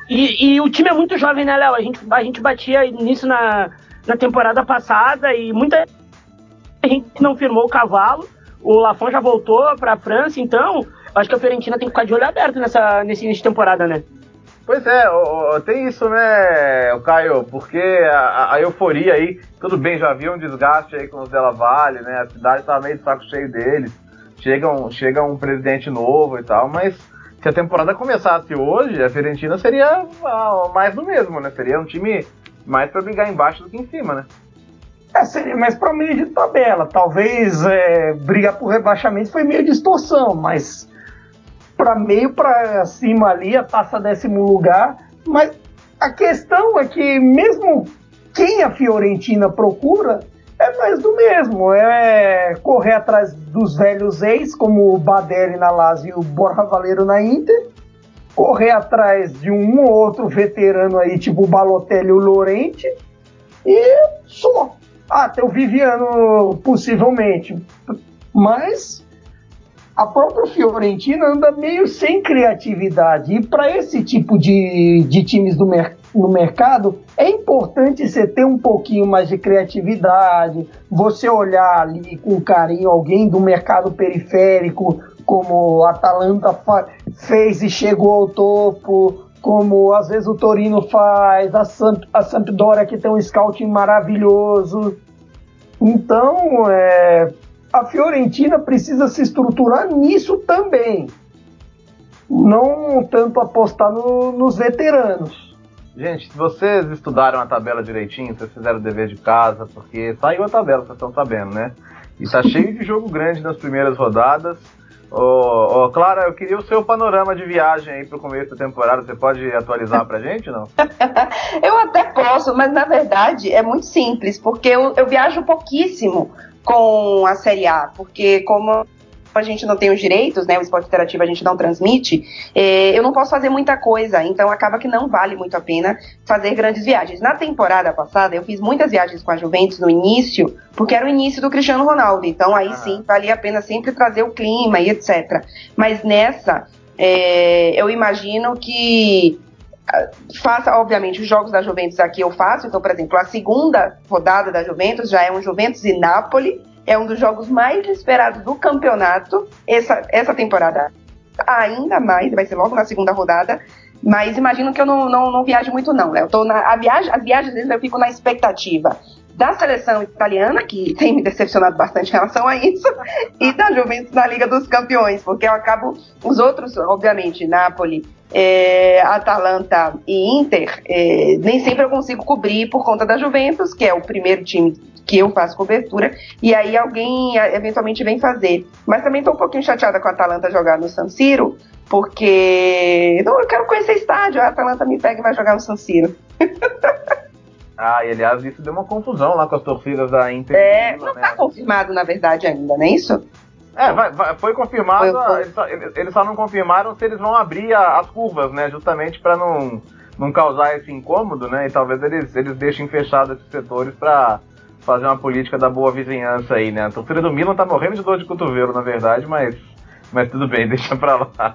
E, e o time é muito jovem, né, Léo? A gente, a gente batia nisso na, na temporada passada e muita gente não firmou o cavalo. O Lafon já voltou para a França, então acho que a Fiorentina tem que ficar de olho aberto nessa, nesse início de temporada, né? Pois é, tem isso, né, Caio? Porque a, a, euforia aí, tudo bem, já havia um desgaste aí com os Della Valle, né? A cidade tava meio de saco cheio deles. Chega um, chega um presidente novo e tal, mas se a temporada começasse hoje, a Fiorentina seria mais do mesmo, né? Seria um time mais para brigar embaixo do que em cima, né? É, seria mais para meio de tabela. Talvez é, brigar por rebaixamento foi meio distorção, mas para meio para cima ali, a taça décimo lugar. Mas a questão é que mesmo quem a Fiorentina procura é mais do mesmo, é correr atrás dos velhos ex, como o Badelli na Lazio e o Borja Valero na Inter, correr atrás de um ou outro veterano aí, tipo o Balotelli e o Lorente, e só. Ah, tem o Viviano possivelmente. Mas a própria Fiorentina anda meio sem criatividade. E para esse tipo de, de times do mer no mercado, é importante você ter um pouquinho mais de criatividade, você olhar ali com carinho alguém do mercado periférico, como a Atalanta fez e chegou ao topo, como às vezes o Torino faz, a, Samp a Sampdoria que tem um scouting maravilhoso. Então, é, a Fiorentina precisa se estruturar nisso também. não tanto apostar no, nos veteranos. Gente, se vocês estudaram a tabela direitinho, vocês fizeram o dever de casa, porque saiu a tabela, vocês estão sabendo, né? E tá cheio de jogo grande nas primeiras rodadas. Ô, ô, Clara, eu queria o seu panorama de viagem aí pro começo da temporada. Você pode atualizar pra gente, não? eu até posso, mas na verdade é muito simples, porque eu, eu viajo pouquíssimo com a Série A, porque como a gente não tem os direitos, né? O esporte interativo a gente não transmite, é, eu não posso fazer muita coisa, então acaba que não vale muito a pena fazer grandes viagens. Na temporada passada, eu fiz muitas viagens com a Juventus no início, porque era o início do Cristiano Ronaldo, então aí sim valia a pena sempre trazer o clima e etc. Mas nessa, é, eu imagino que ah, faça, obviamente, os jogos da Juventus aqui eu faço. Então, por exemplo, a segunda rodada da Juventus já é um Juventus e Napoli é um dos jogos mais esperados do campeonato essa, essa temporada. Ainda mais, vai ser logo na segunda rodada. Mas imagino que eu não, não, não viajo muito, não, né? Eu tô na, a viagem, as viagens vezes eu fico na expectativa da seleção italiana, que tem me decepcionado bastante em relação a isso, e da Juventus na Liga dos Campeões, porque eu acabo. Os outros, obviamente, Napoli, é, Atalanta e Inter, é, nem sempre eu consigo cobrir por conta da Juventus, que é o primeiro time que eu faço cobertura, e aí alguém eventualmente vem fazer. Mas também estou um pouquinho chateada com a Atalanta jogar no San Siro, porque não, eu quero conhecer estádio, a Atalanta me pega e vai jogar no San Siro. ah, e aliás, isso deu uma confusão lá com as torcidas da Inter. É, não está né? confirmado na verdade ainda, não é isso? É, vai, vai, foi confirmado, foi, foi. Eles, só, eles, só, não confirmaram se eles vão abrir a, as curvas, né? Justamente para não, não causar esse incômodo, né? E talvez eles, eles deixem fechados esses setores para fazer uma política da boa vizinhança aí, né? A torcida do Milan tá morrendo de dor de cotovelo, na verdade, mas, mas tudo bem, deixa pra lá.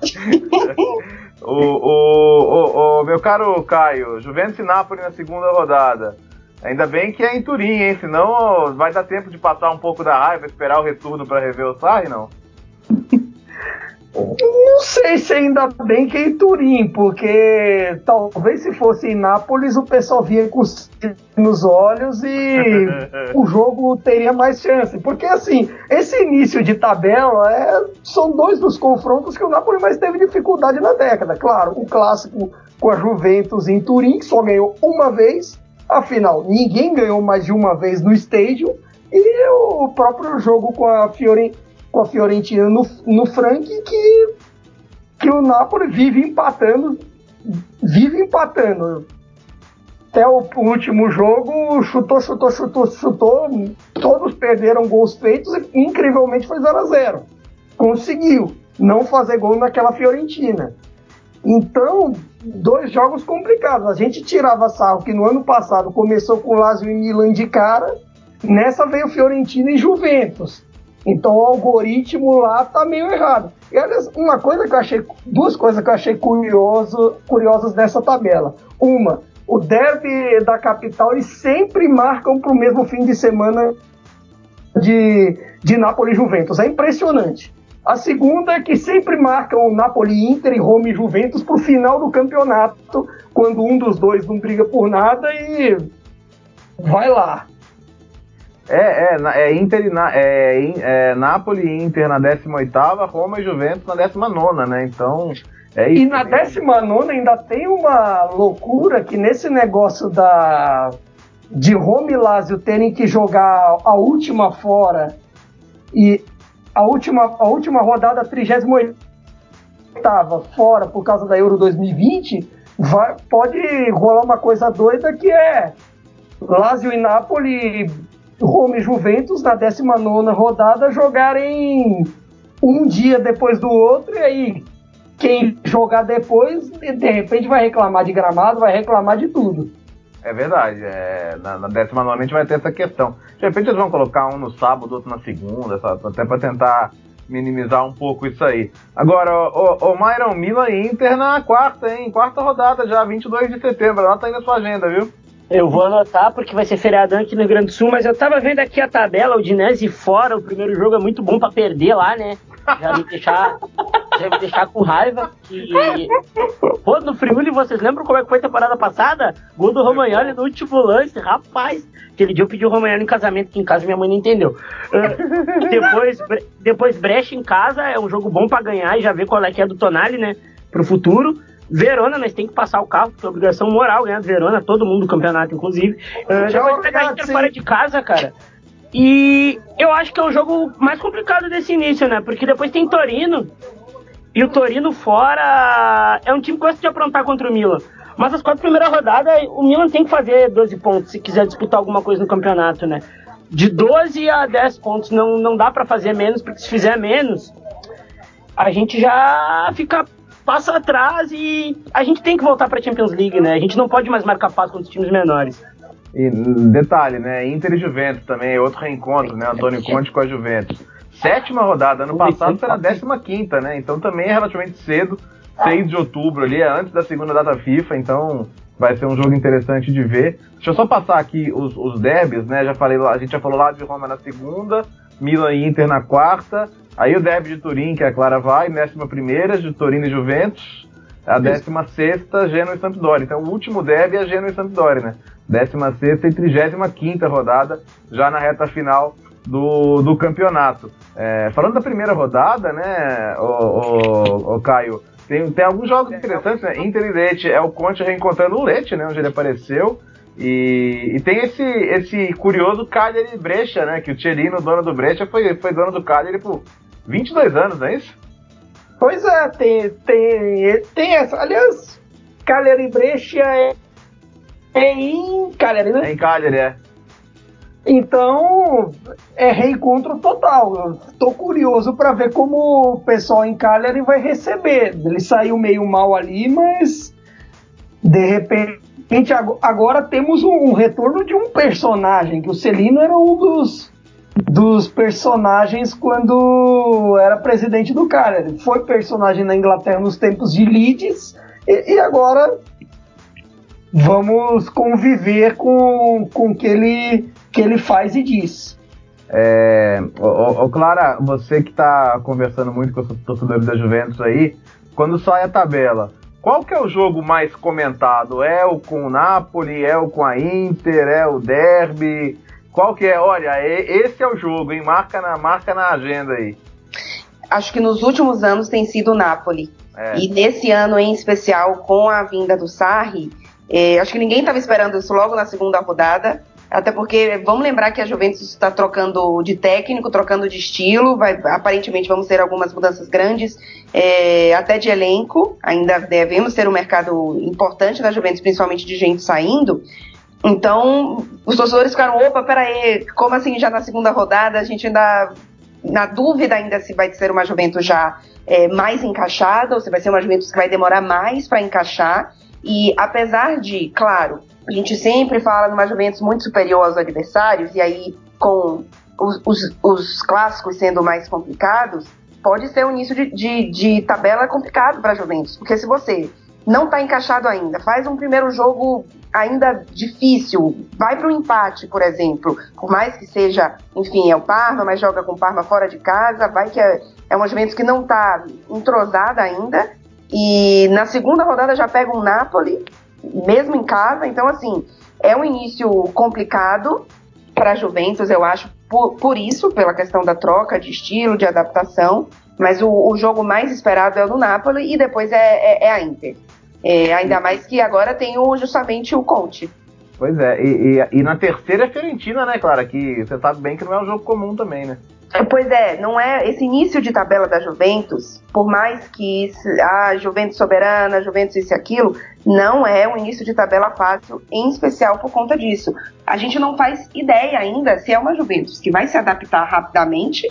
o, o, o, o, meu caro Caio, Juventus e Napoli na segunda rodada. Ainda bem que é em Turim, hein? Senão vai dar tempo de passar um pouco da raiva, esperar o retorno para rever o Sarri, não? Não sei se ainda bem que é em Turim, porque talvez se fosse em Nápoles o pessoal via com nos olhos e o jogo teria mais chance. Porque assim, esse início de tabela é, são dois dos confrontos que o Napoli mais teve dificuldade na década. Claro, o clássico com a Juventus em Turim, que só ganhou uma vez, afinal, ninguém ganhou mais de uma vez no estádio, e o próprio jogo com a Fiorentina com a Fiorentina no, no Frank que, que o Napoli vive empatando, vive empatando. Até o último jogo, chutou, chutou, chutou, chutou, todos perderam gols feitos e incrivelmente foi 0 a 0 Conseguiu não fazer gol naquela Fiorentina. Então, dois jogos complicados. A gente tirava sarro que no ano passado começou com Lazio e Milan de cara, nessa veio Fiorentina e Juventus. Então o algoritmo lá tá meio errado. E aliás, uma coisa que eu achei, duas coisas que eu achei curioso, curiosas dessa tabela. Uma, o derby da capital eles sempre marcam para o mesmo fim de semana de, de Napoli e Juventus. É impressionante. A segunda é que sempre marcam Napoli Inter e Roma e Juventus para o final do campeonato, quando um dos dois não briga por nada e vai lá. É, é, é Inter na, é, é, Napoli e Inter na 18ª, Roma e Juventus na 19 né? Então, é isso. E na 19 ainda tem uma loucura que nesse negócio da de Roma e Lazio terem que jogar a última fora e a última, a última rodada, a 38 fora por causa da Euro 2020, vai, pode rolar uma coisa doida que é Lazio e Napoli Roma e Juventus na 19 rodada jogarem um dia depois do outro, e aí quem jogar depois, de repente vai reclamar de gramado, vai reclamar de tudo. É verdade, é, na, na 19 a gente vai ter essa questão. De repente eles vão colocar um no sábado, outro na segunda, sabe? até para tentar minimizar um pouco isso aí. Agora, o, o, o Myron Milan e Inter na quarta, hein? Quarta rodada já, 22 de setembro. Anota aí na sua agenda, viu? Eu vou anotar porque vai ser feriadão aqui no Rio Grande do Sul, mas eu tava vendo aqui a tabela, o Dinese fora, o primeiro jogo é muito bom para perder lá, né? Já me deixar, me deixar com raiva. Que... Pô, no Friuli, vocês lembram como é que foi a temporada passada? Gol do Romagnoli no último lance, rapaz. Aquele dia eu pedi o Romagnoli em casamento, que em casa minha mãe não entendeu. Uh, depois, depois Brecha em casa, é um jogo bom para ganhar e já ver qual é que é do Tonali, né? pro futuro. Verona, nós tem que passar o carro, porque é obrigação moral ganhar do Verona, todo mundo do campeonato, inclusive. Uh, já vai pegar a Inter fora de casa, cara. E eu acho que é o jogo mais complicado desse início, né? Porque depois tem Torino. E o Torino fora é um time que gosta de aprontar contra o Milan. Mas as quatro primeiras rodadas, o Milan tem que fazer 12 pontos se quiser disputar alguma coisa no campeonato, né? De 12 a 10 pontos não, não dá para fazer menos, porque se fizer menos, a gente já fica passa atrás e a gente tem que voltar para Champions League, né? A gente não pode mais marcar passo contra os times menores. E detalhe, né? Inter e Juventus também, outro reencontro, né? Antônio Conte com a Juventus. Sétima rodada, ano passado foi na décima quinta, né? Então também é relativamente cedo, 6 de outubro ali, é antes da segunda data FIFA, então vai ser um jogo interessante de ver. Deixa eu só passar aqui os, os derbys, né? Já falei, a gente já falou lá de Roma na segunda, Milan e Inter na quarta, Aí o derby de Turim, que a Clara vai, décima primeira, de Torino e Juventus. A décima sexta, Genoa e Sampdoria. Então o último derby é Genoa e Sampdoria, né? Décima sexta e trigésima quinta rodada, já na reta final do, do campeonato. É, falando da primeira rodada, né, o, o, o Caio, tem, tem alguns jogos interessantes, né? Inter e Leite é o Conte reencontrando o Leite, né? Onde ele apareceu. E, e, tem esse, esse curioso Cagliari Brecha, né? Que o Tcherino, dono do Brecha, foi, foi dono do Cagliari por 22 anos, não é isso? Pois é, tem, tem, tem essa. Aliás, Cagliari Brescia é, é em Cagliari, né? É em Cagliari, é. Então, é reencontro total. Eu tô curioso para ver como o pessoal em Cagliari vai receber. Ele saiu meio mal ali, mas de repente agora temos um, retorno de um personagem, que o Celino era um dos dos personagens quando era presidente do. Ele foi personagem na Inglaterra nos tempos de Leeds e, e agora vamos conviver com, com que ele, que ele faz e diz. É, ô, ô, Clara, você que está conversando muito com os torcedores da Juventus aí, quando sai a tabela, qual que é o jogo mais comentado? É o com o Napoli? É o com a Inter? É o Derby? Qual que é? Olha, esse é o jogo, hein? Marca na, marca na agenda aí. Acho que nos últimos anos tem sido o Napoli. É. E nesse ano em especial, com a vinda do Sarri, é, acho que ninguém estava esperando isso logo na segunda rodada. Até porque vamos lembrar que a Juventus está trocando de técnico, trocando de estilo. Vai, aparentemente vamos ter algumas mudanças grandes, é, até de elenco. Ainda devemos ter um mercado importante na Juventus, principalmente de gente saindo. Então, os torcedores ficaram, opa, peraí, como assim já na segunda rodada? A gente ainda, na dúvida ainda se vai ser uma Juventus já é, mais encaixada, ou se vai ser uma Juventus que vai demorar mais para encaixar. E apesar de, claro, a gente sempre fala numa Juventus muito superior aos adversários, e aí com os, os, os clássicos sendo mais complicados, pode ser um início de, de, de tabela complicado para a Juventus, porque se você não está encaixado ainda, faz um primeiro jogo ainda difícil, vai para o empate, por exemplo, por mais que seja, enfim, é o Parma, mas joga com o Parma fora de casa, vai que é, é um Juventus que não está entrosada ainda, e na segunda rodada já pega um Napoli, mesmo em casa, então assim, é um início complicado para a Juventus, eu acho, por, por, isso, pela questão da troca de estilo, de adaptação, mas o, o jogo mais esperado é o do Napoli e depois é, é, é a Inter. É, ainda mais que agora tem o, justamente o Conte. Pois é, e, e, e, na terceira é Fiorentina, né, Clara? Que você sabe bem que não é um jogo comum também, né? Pois é, não é esse início de tabela da Juventus, por mais que a ah, Juventus soberana, Juventus isso e aquilo, não é um início de tabela fácil, em especial por conta disso. A gente não faz ideia ainda se é uma Juventus que vai se adaptar rapidamente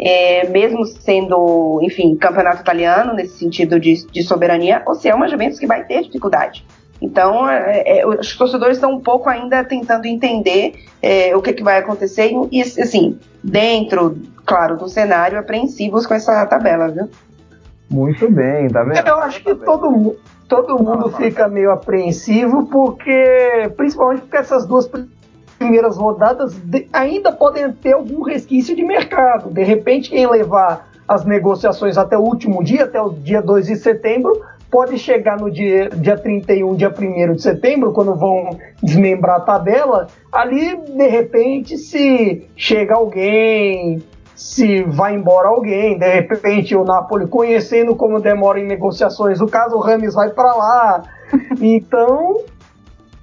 é, mesmo sendo, enfim, campeonato italiano, nesse sentido de, de, soberania, ou se é uma Juventus que vai ter dificuldade. Então, é, é, os torcedores estão um pouco ainda tentando entender é, o que, que vai acontecer e, assim, dentro, claro, do cenário, apreensivos com essa tabela, viu? Muito bem, tá vendo? Eu acho que todo, todo mundo fica meio apreensivo, porque, principalmente porque essas duas primeiras rodadas de, ainda podem ter algum resquício de mercado. De repente, quem levar as negociações até o último dia, até o dia 2 de setembro, pode chegar no dia, dia 31, dia 1 de setembro, quando vão desmembrar a tabela, ali, de repente, se chega alguém, se vai embora alguém, de repente o Napoli conhecendo como demora em negociações, o caso o Rames vai para lá. Então,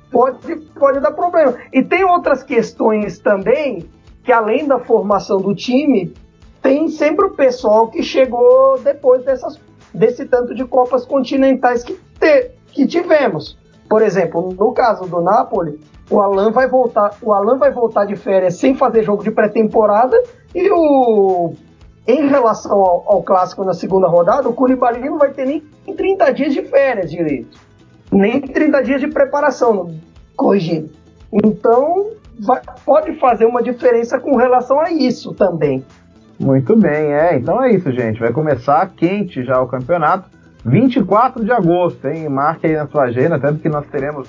pode, pode dar problema. E tem outras questões também, que além da formação do time, tem sempre o pessoal que chegou depois dessas, desse tanto de Copas Continentais que, te, que tivemos. Por exemplo, no caso do Napoli, o Alan vai voltar, o Alan vai voltar de férias sem fazer jogo de pré-temporada e o em relação ao, ao, clássico na segunda rodada, o Koulibaly não vai ter nem 30 dias de férias direito. Nem 30 dias de preparação, corrigindo. Então, vai, pode fazer uma diferença com relação a isso também. Muito bem, é. Então é isso, gente. Vai começar quente já o campeonato. 24 de agosto, hein? Marque aí na sua agenda, até porque nós teremos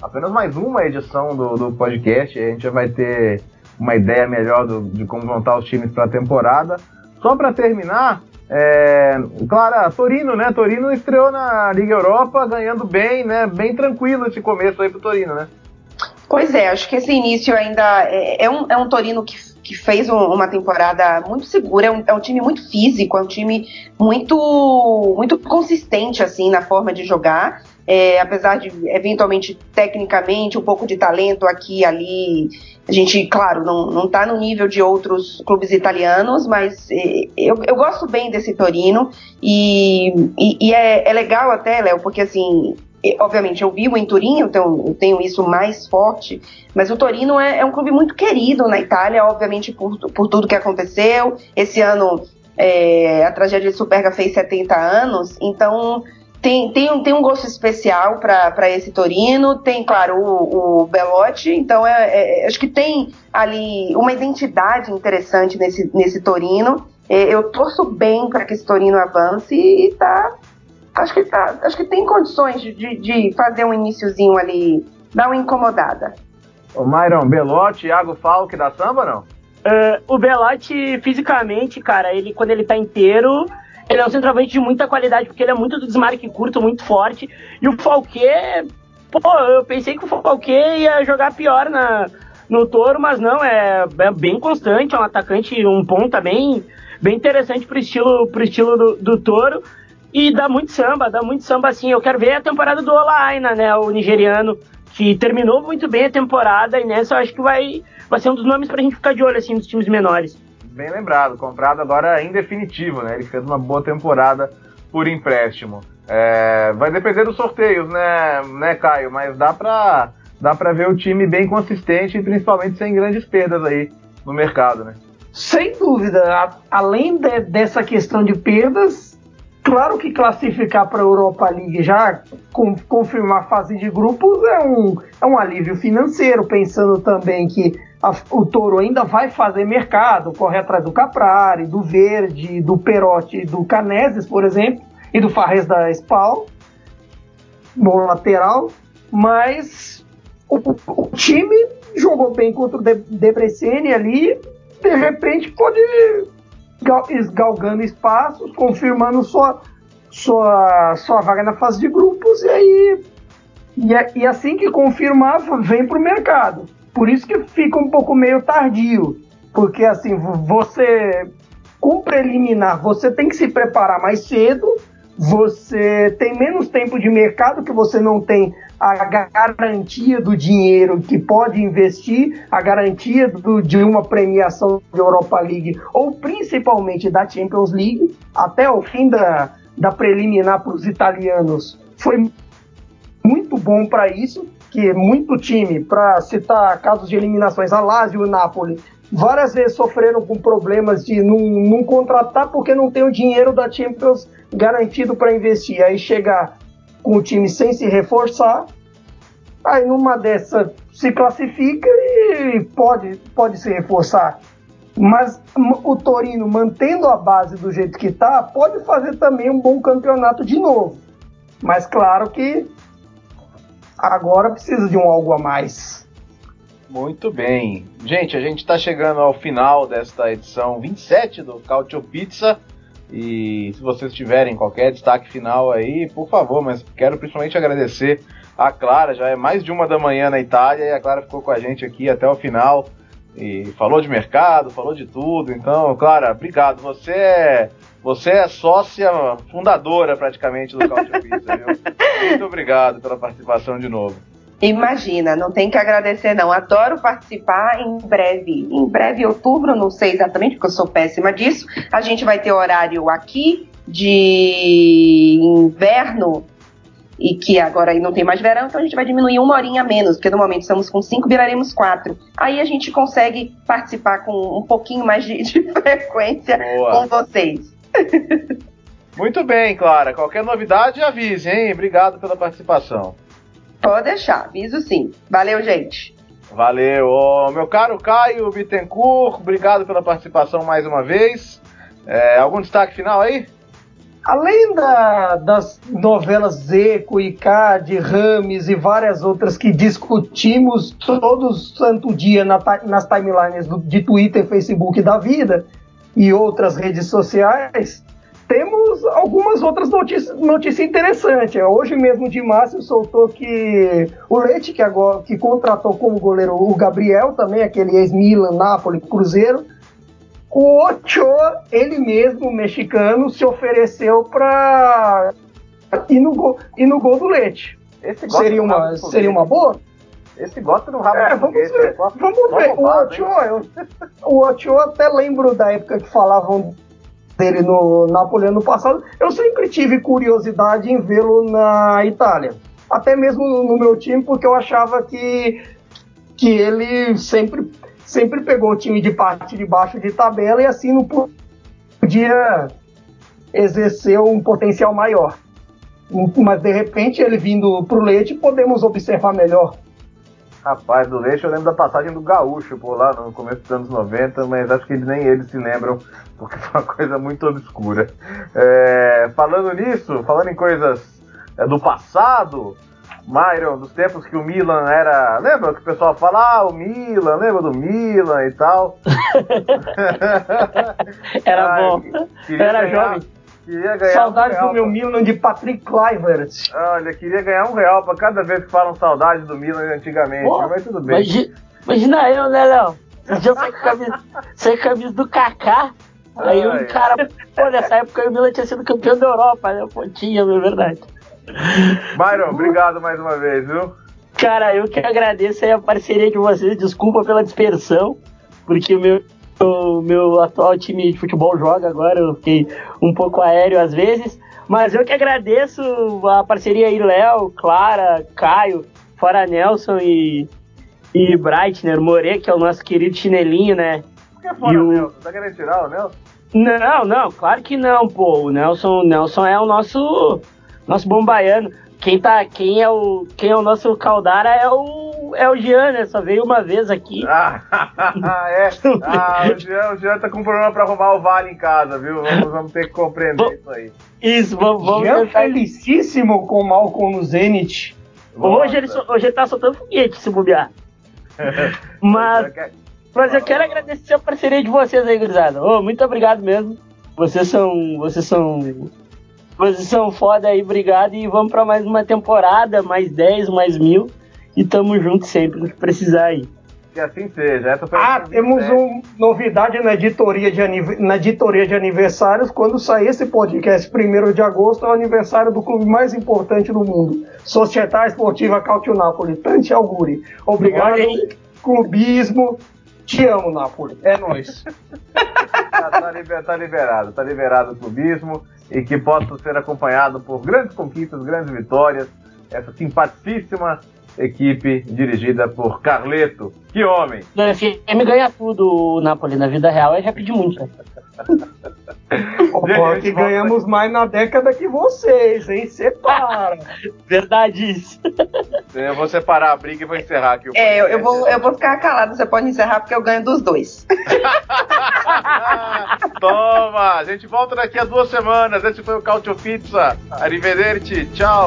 apenas mais uma edição do, do podcast. A gente já vai ter uma ideia melhor do, de como vão estar os times para a temporada. Só para terminar, é, Clara, Torino, né? Torino estreou na Liga Europa ganhando bem, né? Bem tranquilo esse começo aí pro Torino, né? Pois é, acho que esse início ainda é, é um, é um Torino que, que fez um, uma temporada muito segura, é um, é um, time muito físico, é um time muito, muito consistente assim na forma de jogar. É, apesar de eventualmente tecnicamente um pouco de talento aqui e ali, a gente, claro, não, não tá no nível de outros clubes italianos, mas é, eu, eu gosto bem desse Torino e, e, e é, é legal até, Léo, porque assim, obviamente, eu vivo em Turim, então eu tenho isso mais forte, mas o Torino é, é, um clube muito querido na Itália, obviamente, por, por tudo que aconteceu. Esse ano é, a tragédia de Superga fez 70 anos, então tem, tem, um, tem um gosto especial para esse Torino. Tem, claro, o, o Belotti, então é, é, acho que tem ali uma identidade interessante nesse, nesse Torino. É, eu torço bem para que esse Torino avance e tá acho que, tá, acho que tem condições de, de fazer um iníciozinho ali, dar uma incomodada. Ô Myron, Belotti, Thiago Falque da samba não? Uh, o Belotti, fisicamente, cara, ele quando ele tá inteiro, ele é um centroavante de muita qualidade, porque ele é muito do desmarque curto, muito forte. E o Falque, pô, eu pensei que o Falque ia jogar pior na, no Toro, mas não, é, é bem constante, é um atacante, um ponta bem, bem interessante pro estilo, pro estilo do, do Toro. E dá muito samba, dá muito samba assim. Eu quero ver a temporada do Olaina, né? O nigeriano, que terminou muito bem a temporada e nessa eu acho que vai, vai ser um dos nomes pra gente ficar de olho, assim, dos times menores. Bem lembrado, comprado agora em definitivo, né? Ele fez uma boa temporada por empréstimo. É, vai depender dos sorteios, né, né, Caio? Mas dá pra, dá pra ver o time bem consistente e principalmente sem grandes perdas aí no mercado, né? Sem dúvida. A, além de, dessa questão de perdas, Claro que classificar para a Europa League já com, confirmar a fase de grupos é um, é um alívio financeiro, pensando também que a, o Toro ainda vai fazer mercado, corre atrás do Caprari, do Verde, do Perotti, do Caneses, por exemplo, e do Farres da Spal, bom lateral, mas o, o, time jogou bem contra o Debreceni ali, de repente pode galgando espaços, confirmando sua, sua, sua vaga na fase de grupos, e aí. E, é, e assim que confirmar, vem para o mercado. Por isso que fica um pouco meio tardio. Porque assim, você. Com preliminar, você tem que se preparar mais cedo, você tem menos tempo de mercado que você não tem a garantia do dinheiro que pode investir, a garantia do, de uma premiação de Europa League ou principalmente da Champions League, até o fim da, da preliminar para os italianos foi muito bom para isso, que muito time, para citar casos de eliminações, a Lazio e o Napoli, várias vezes sofreram com problemas de não, não contratar porque não tem o dinheiro da Champions garantido para investir. Aí chegar com o time sem se reforçar. Aí numa dessa se classifica e pode, pode se reforçar. Mas o Torino, mantendo a base do jeito que está, pode fazer também um bom campeonato de novo. Mas claro que agora precisa de um algo a mais. Muito bem. Gente, a gente está chegando ao final desta edição 27 do Cautio Pizza. E se vocês tiverem qualquer destaque final aí, por favor, mas quero principalmente agradecer a Clara, já é mais de uma da manhã na Itália e a Clara ficou com a gente aqui até o final, e falou de mercado, falou de tudo. Então, Clara, obrigado. Você é, você é sócia fundadora praticamente do Couch Pizza, viu? Muito obrigado pela participação de novo. Imagina, não tem que agradecer não. Adoro participar em breve. Em breve, outubro, não sei exatamente, porque eu sou péssima disso. A gente vai ter horário aqui de inverno e que agora aí não tem mais verão, então a gente vai diminuir uma horinha a menos, porque no momento estamos com cinco, viraremos quatro. Aí a gente consegue participar com um pouquinho mais de, de frequência Boa. com vocês. Muito bem, Clara. Qualquer novidade, avise, hein? Obrigado pela participação. Pode deixar, aviso sim. Valeu, gente. Valeu. Oh, meu caro Caio Bittencourt, obrigado pela participação mais uma vez. É, algum destaque final aí? Além da, das novelas Zeco, Icade, Rames e várias outras que discutimos todo santo dia na, nas timelines do, de Twitter, Facebook da vida e outras redes sociais, temos algumas outras notícias, notícias interessantes. Hoje mesmo de Márcio soltou que o Leite, que, agora, que contratou como goleiro o Gabriel, também aquele ex-Milan, Napoli, Cruzeiro, o Ochoa, ele mesmo, mexicano, se ofereceu para ir no, gol, ir no gol do Leite. seria uma, seria uma boa? Esse gosta do rabo é, vamos ver. vamos ver. o Ochoa, eu, o Ochoa até lembro da época que falavam dele no Napoli ano passado. Eu sempre tive curiosidade em vê-lo na Itália. Até mesmo no meu time, porque eu achava que, que ele sempre sempre pegou o time de parte de baixo de tabela e assim não podia exercer um potencial maior. Mas de repente ele vindo pro Leite, podemos observar melhor. Rapaz, do Leite eu lembro da passagem do Gaúcho por lá no começo dos anos 90, mas acho que nem eles se lembram, porque foi uma coisa muito obscura. É, falando nisso, falando em coisas é, do passado, Myron, dos tempos que o Milan era. Lembra que o pessoal fala, ah, o Milan, lembra do Milan e tal? era Ai, bom. Era ganhar, jovem. Queria ganhar Saudades um do meu Milan de Patrick Kluivert. Olha, queria ganhar um real pra cada vez que falam saudade do Milan antigamente, Pô, mas tudo bem. Imagina, imagina eu, né, Léo? Eu saí com a camisa, saí com a camisa do Kaká. Aí um cara, pô, nessa época o Milan tinha sido campeão da Europa, né? Pô, tinha, é verdade. Byron, obrigado mais uma vez, viu? Cara, eu que agradeço a parceria de vocês. Desculpa pela dispersão, porque o meu, o meu atual time de futebol joga agora. Eu fiquei um pouco aéreo às vezes. Mas eu que agradeço a parceria aí, Léo, Clara, Caio, fora Nelson e, e Breitner, More, que é o nosso querido chinelinho, né? Por que fora o Nelson? Tá querendo tirar o Nelson? Não, não, claro que não, pô. O Nelson, Nelson é o nosso nosso bom baiano. Quem, tá, quem, é o, quem é o nosso Caldara é o, é o Jean, né? Só veio uma vez aqui. Ah, é. Ah, o Jean, o Jean tá com problema pra arrumar o vale em casa, viu? Vamos, vamos ter que compreender Bom, isso aí. Isso, vamos, vamos Jean tentar... felicíssimo com o Malcolm no Zenit. Hoje ele, hoje ele tá soltando foguete, se bobear. mas, mas eu quero agradecer a parceria de vocês aí, gurizada. Oh, muito obrigado mesmo. Vocês são, vocês são vocês são foda aí, obrigado. E vamos para mais uma temporada, mais 10, mais mil. E tamo junto sempre, que precisar aí. Que assim seja. Essa foi ah, temos uma novidade na editoria, de, na editoria de aniversários. Quando sair esse podcast, 1 de agosto, é o aniversário do clube mais importante do mundo. Sociedade Esportiva Cautio Napoli. Tante Auguri. Obrigado, clubismo. Te amo, Napoli. É nóis. tá, tá, liber, tá liberado. Tá liberado o clubismo e que possa ser acompanhado por grandes conquistas, grandes vitórias. Essa simpaticíssima equipe dirigida por Carleto. Que homem! No FM ganha tudo, Napoli, na vida real, eu já pedi muito. Opa, que ganhamos mais na década que vocês, hein? Separa! Verdade isso. Eu vou separar a briga e vou encerrar aqui o É, eu, eu, vou, eu vou ficar calado, você pode encerrar porque eu ganho dos dois. Toma! A gente volta daqui a duas semanas. Esse foi o Cautio Pizza. Arrivederci, tchau!